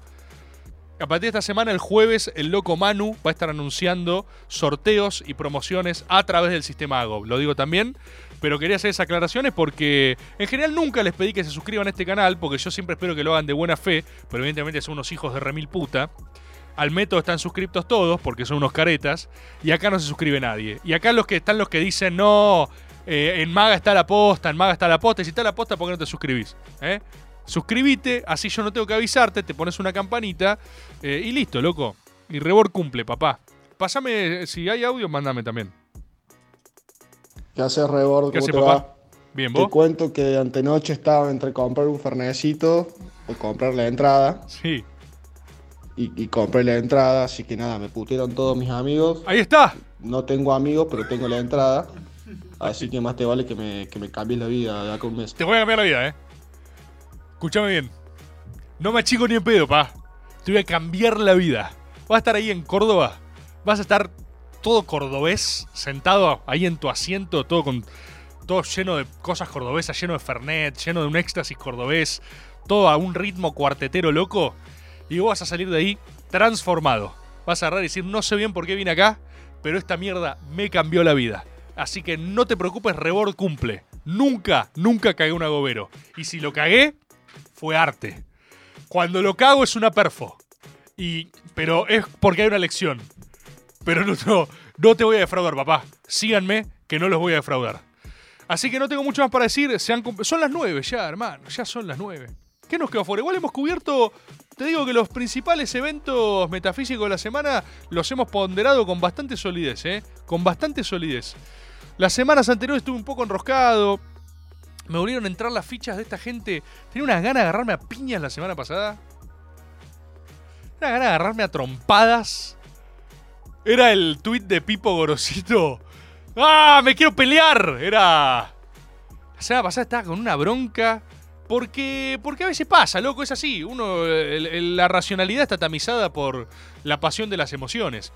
A partir de esta semana, el jueves, el loco Manu va a estar anunciando sorteos y promociones a través del sistema Hago. Lo digo también. Pero quería hacer esas aclaraciones porque en general nunca les pedí que se suscriban a este canal, porque yo siempre espero que lo hagan de buena fe, pero evidentemente son unos hijos de remil puta. Al método están suscriptos todos, porque son unos caretas, y acá no se suscribe nadie. Y acá los que están los que dicen, no, eh, en Maga está la posta, en Maga está la posta, y si está la posta, ¿por qué no te suscribís? ¿Eh? Suscribite, así yo no tengo que avisarte, te pones una campanita, eh, y listo, loco. Y Rebor cumple, papá. Pásame, si hay audio, mándame también. ¿Qué haces, Rebord? ¿Qué ¿Cómo haces, te papá? va? Bien, Te ¿vos? cuento que antenoche estaba entre comprar un fernecito o comprar la entrada. Sí. Y, y compré la entrada, así que nada, me putieron todos mis amigos. Ahí está. No tengo amigos, pero tengo la entrada. Así que más te vale que me, que me cambies la vida de acá un mes. Te voy a cambiar la vida, ¿eh? Escúchame bien. No me achico ni en pedo, pa. Te voy a cambiar la vida. Vas a estar ahí en Córdoba. Vas a estar todo cordobés, sentado ahí en tu asiento, todo con. Todo lleno de cosas cordobesas, lleno de Fernet, lleno de un éxtasis cordobés, todo a un ritmo cuartetero loco. Y vos vas a salir de ahí transformado. Vas a agarrar y decir, no sé bien por qué vine acá, pero esta mierda me cambió la vida. Así que no te preocupes, Rebord cumple. Nunca, nunca cagué un agobero. Y si lo cagué, fue arte. Cuando lo cago es una perfo. Y, pero es porque hay una lección. Pero no, no, te voy a defraudar, papá. Síganme, que no los voy a defraudar. Así que no tengo mucho más para decir. Son las 9 ya, hermano. Ya son las 9. ¿Qué nos quedó fuera? Igual hemos cubierto. Te digo que los principales eventos metafísicos de la semana los hemos ponderado con bastante solidez, ¿eh? Con bastante solidez. Las semanas anteriores estuve un poco enroscado. Me volvieron a entrar las fichas de esta gente. Tenía unas ganas de agarrarme a piñas la semana pasada. Una ganas de agarrarme a trompadas. Era el tweet de Pipo Gorosito. ¡Ah! ¡Me quiero pelear! Era. La semana pasada estaba con una bronca. Porque, porque a veces pasa, loco, es así. Uno, la racionalidad está tamizada por la pasión de las emociones.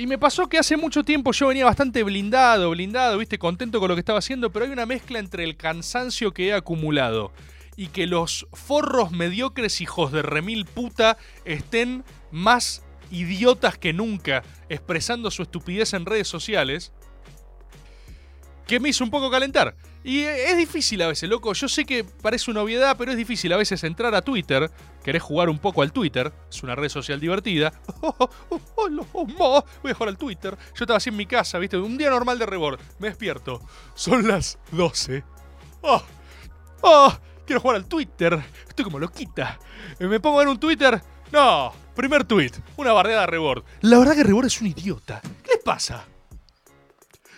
Y me pasó que hace mucho tiempo yo venía bastante blindado, blindado, viste, contento con lo que estaba haciendo, pero hay una mezcla entre el cansancio que he acumulado y que los forros mediocres hijos de remil puta estén más idiotas que nunca expresando su estupidez en redes sociales, que me hizo un poco calentar. Y es difícil a veces, loco. Yo sé que parece una obviedad, pero es difícil a veces entrar a Twitter. Querés jugar un poco al Twitter. Es una red social divertida. Hola, mamá. Voy a jugar al Twitter. Yo estaba así en mi casa, ¿viste? Un día normal de rebord. Me despierto. Son las 12. ¡Ah! ¡Ah! Quiero jugar al Twitter. Estoy como loquita. Eh, Me pongo ver un Twitter. No. Primer tweet. Una bardeada a Rebord. La verdad que Rebord es un idiota. ¿Qué les pasa?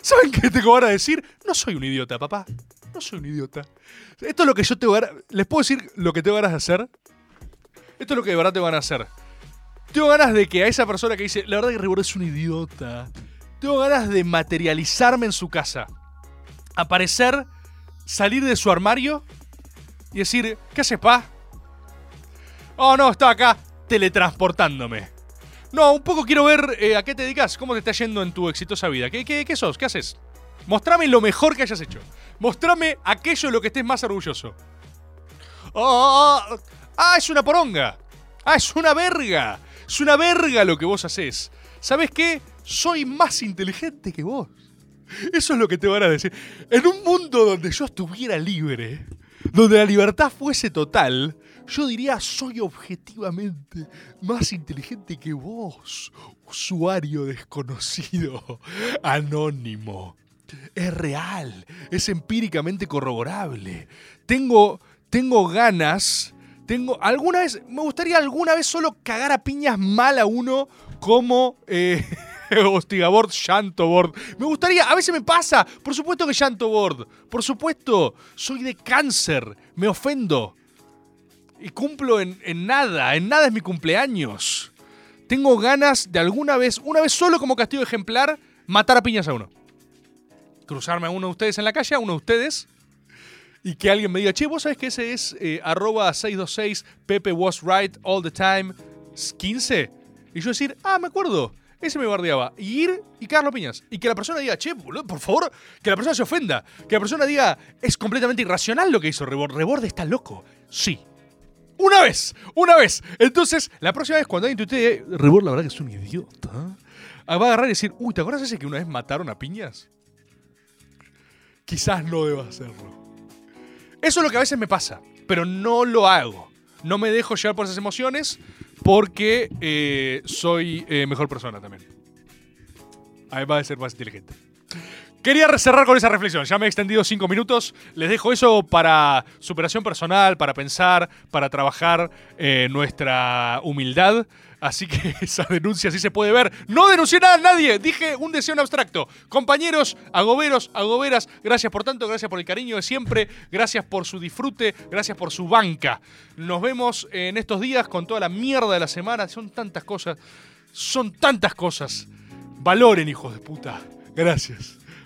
¿Saben qué tengo ganas de decir? No soy un idiota, papá. No soy un idiota. Esto es lo que yo tengo ganas... ¿Les puedo decir lo que tengo ganas de hacer? Esto es lo que de verdad tengo ganas de hacer. Tengo ganas de que a esa persona que dice, la verdad que Rebord es un idiota. Tengo ganas de materializarme en su casa. Aparecer, salir de su armario y decir, ¿qué haces, pa? Oh, no, estaba acá teletransportándome. No, un poco quiero ver eh, a qué te dedicas, cómo te está yendo en tu exitosa vida. ¿Qué, qué, sos? ¿Qué haces? Mostrame lo mejor que hayas hecho. Mostrame aquello de lo que estés más orgulloso. Oh, oh. ah, es una poronga. Ah, es una verga. Es una verga lo que vos haces. ¿Sabes qué? Soy más inteligente que vos. Eso es lo que te van a decir. En un mundo donde yo estuviera libre, donde la libertad fuese total, yo diría soy objetivamente más inteligente que vos, usuario desconocido, anónimo. Es real, es empíricamente corroborable. Tengo, tengo ganas, tengo alguna vez, me gustaría alguna vez solo cagar a piñas mal a uno como eh, Hostigabord, Shantobord. Me gustaría, a veces me pasa, por supuesto que Shantobord, por supuesto, soy de cáncer, me ofendo. Y cumplo en, nada, en nada es mi cumpleaños. Tengo ganas de alguna vez, una vez solo como castigo ejemplar, matar a piñas a uno. Cruzarme a uno de ustedes en la calle, a uno de ustedes, y que alguien me diga, che, vos sabés que ese es eh, arroba 626 Pepe was right all the time 15. Y yo decir, ah, me acuerdo. Ese me bardeaba. Y ir y Carlos Piñas. Y que la persona diga, che, por favor, que la persona se ofenda. Que la persona diga, es completamente irracional lo que hizo Rebord. Rebord está loco. Sí. Una vez, una vez. Entonces, la próxima vez cuando alguien tuitee, Rebord la verdad que es un idiota. ah, Va a agarrar y decir, uy, ¿te acuerdas ese que una vez mataron a piñas? Quizás no deba hacerlo. Eso es lo que a veces me pasa, pero no lo hago. No me dejo llevar por esas emociones porque eh, soy eh, mejor persona también. Además de ser más inteligente. Quería cerrar con esa reflexión. Ya me he extendido cinco minutos. Les dejo eso para superación personal, para pensar, para trabajar eh, nuestra humildad. Así que esa denuncia sí se puede ver. No denuncié nada a nadie. Dije un deseo en abstracto. Compañeros, agoberos, agoberas, gracias por tanto, gracias por el cariño de siempre, gracias por su disfrute, gracias por su banca. Nos vemos en estos días con toda la mierda de la semana. Son tantas cosas. Son tantas cosas. Valoren, hijos de puta. Gracias.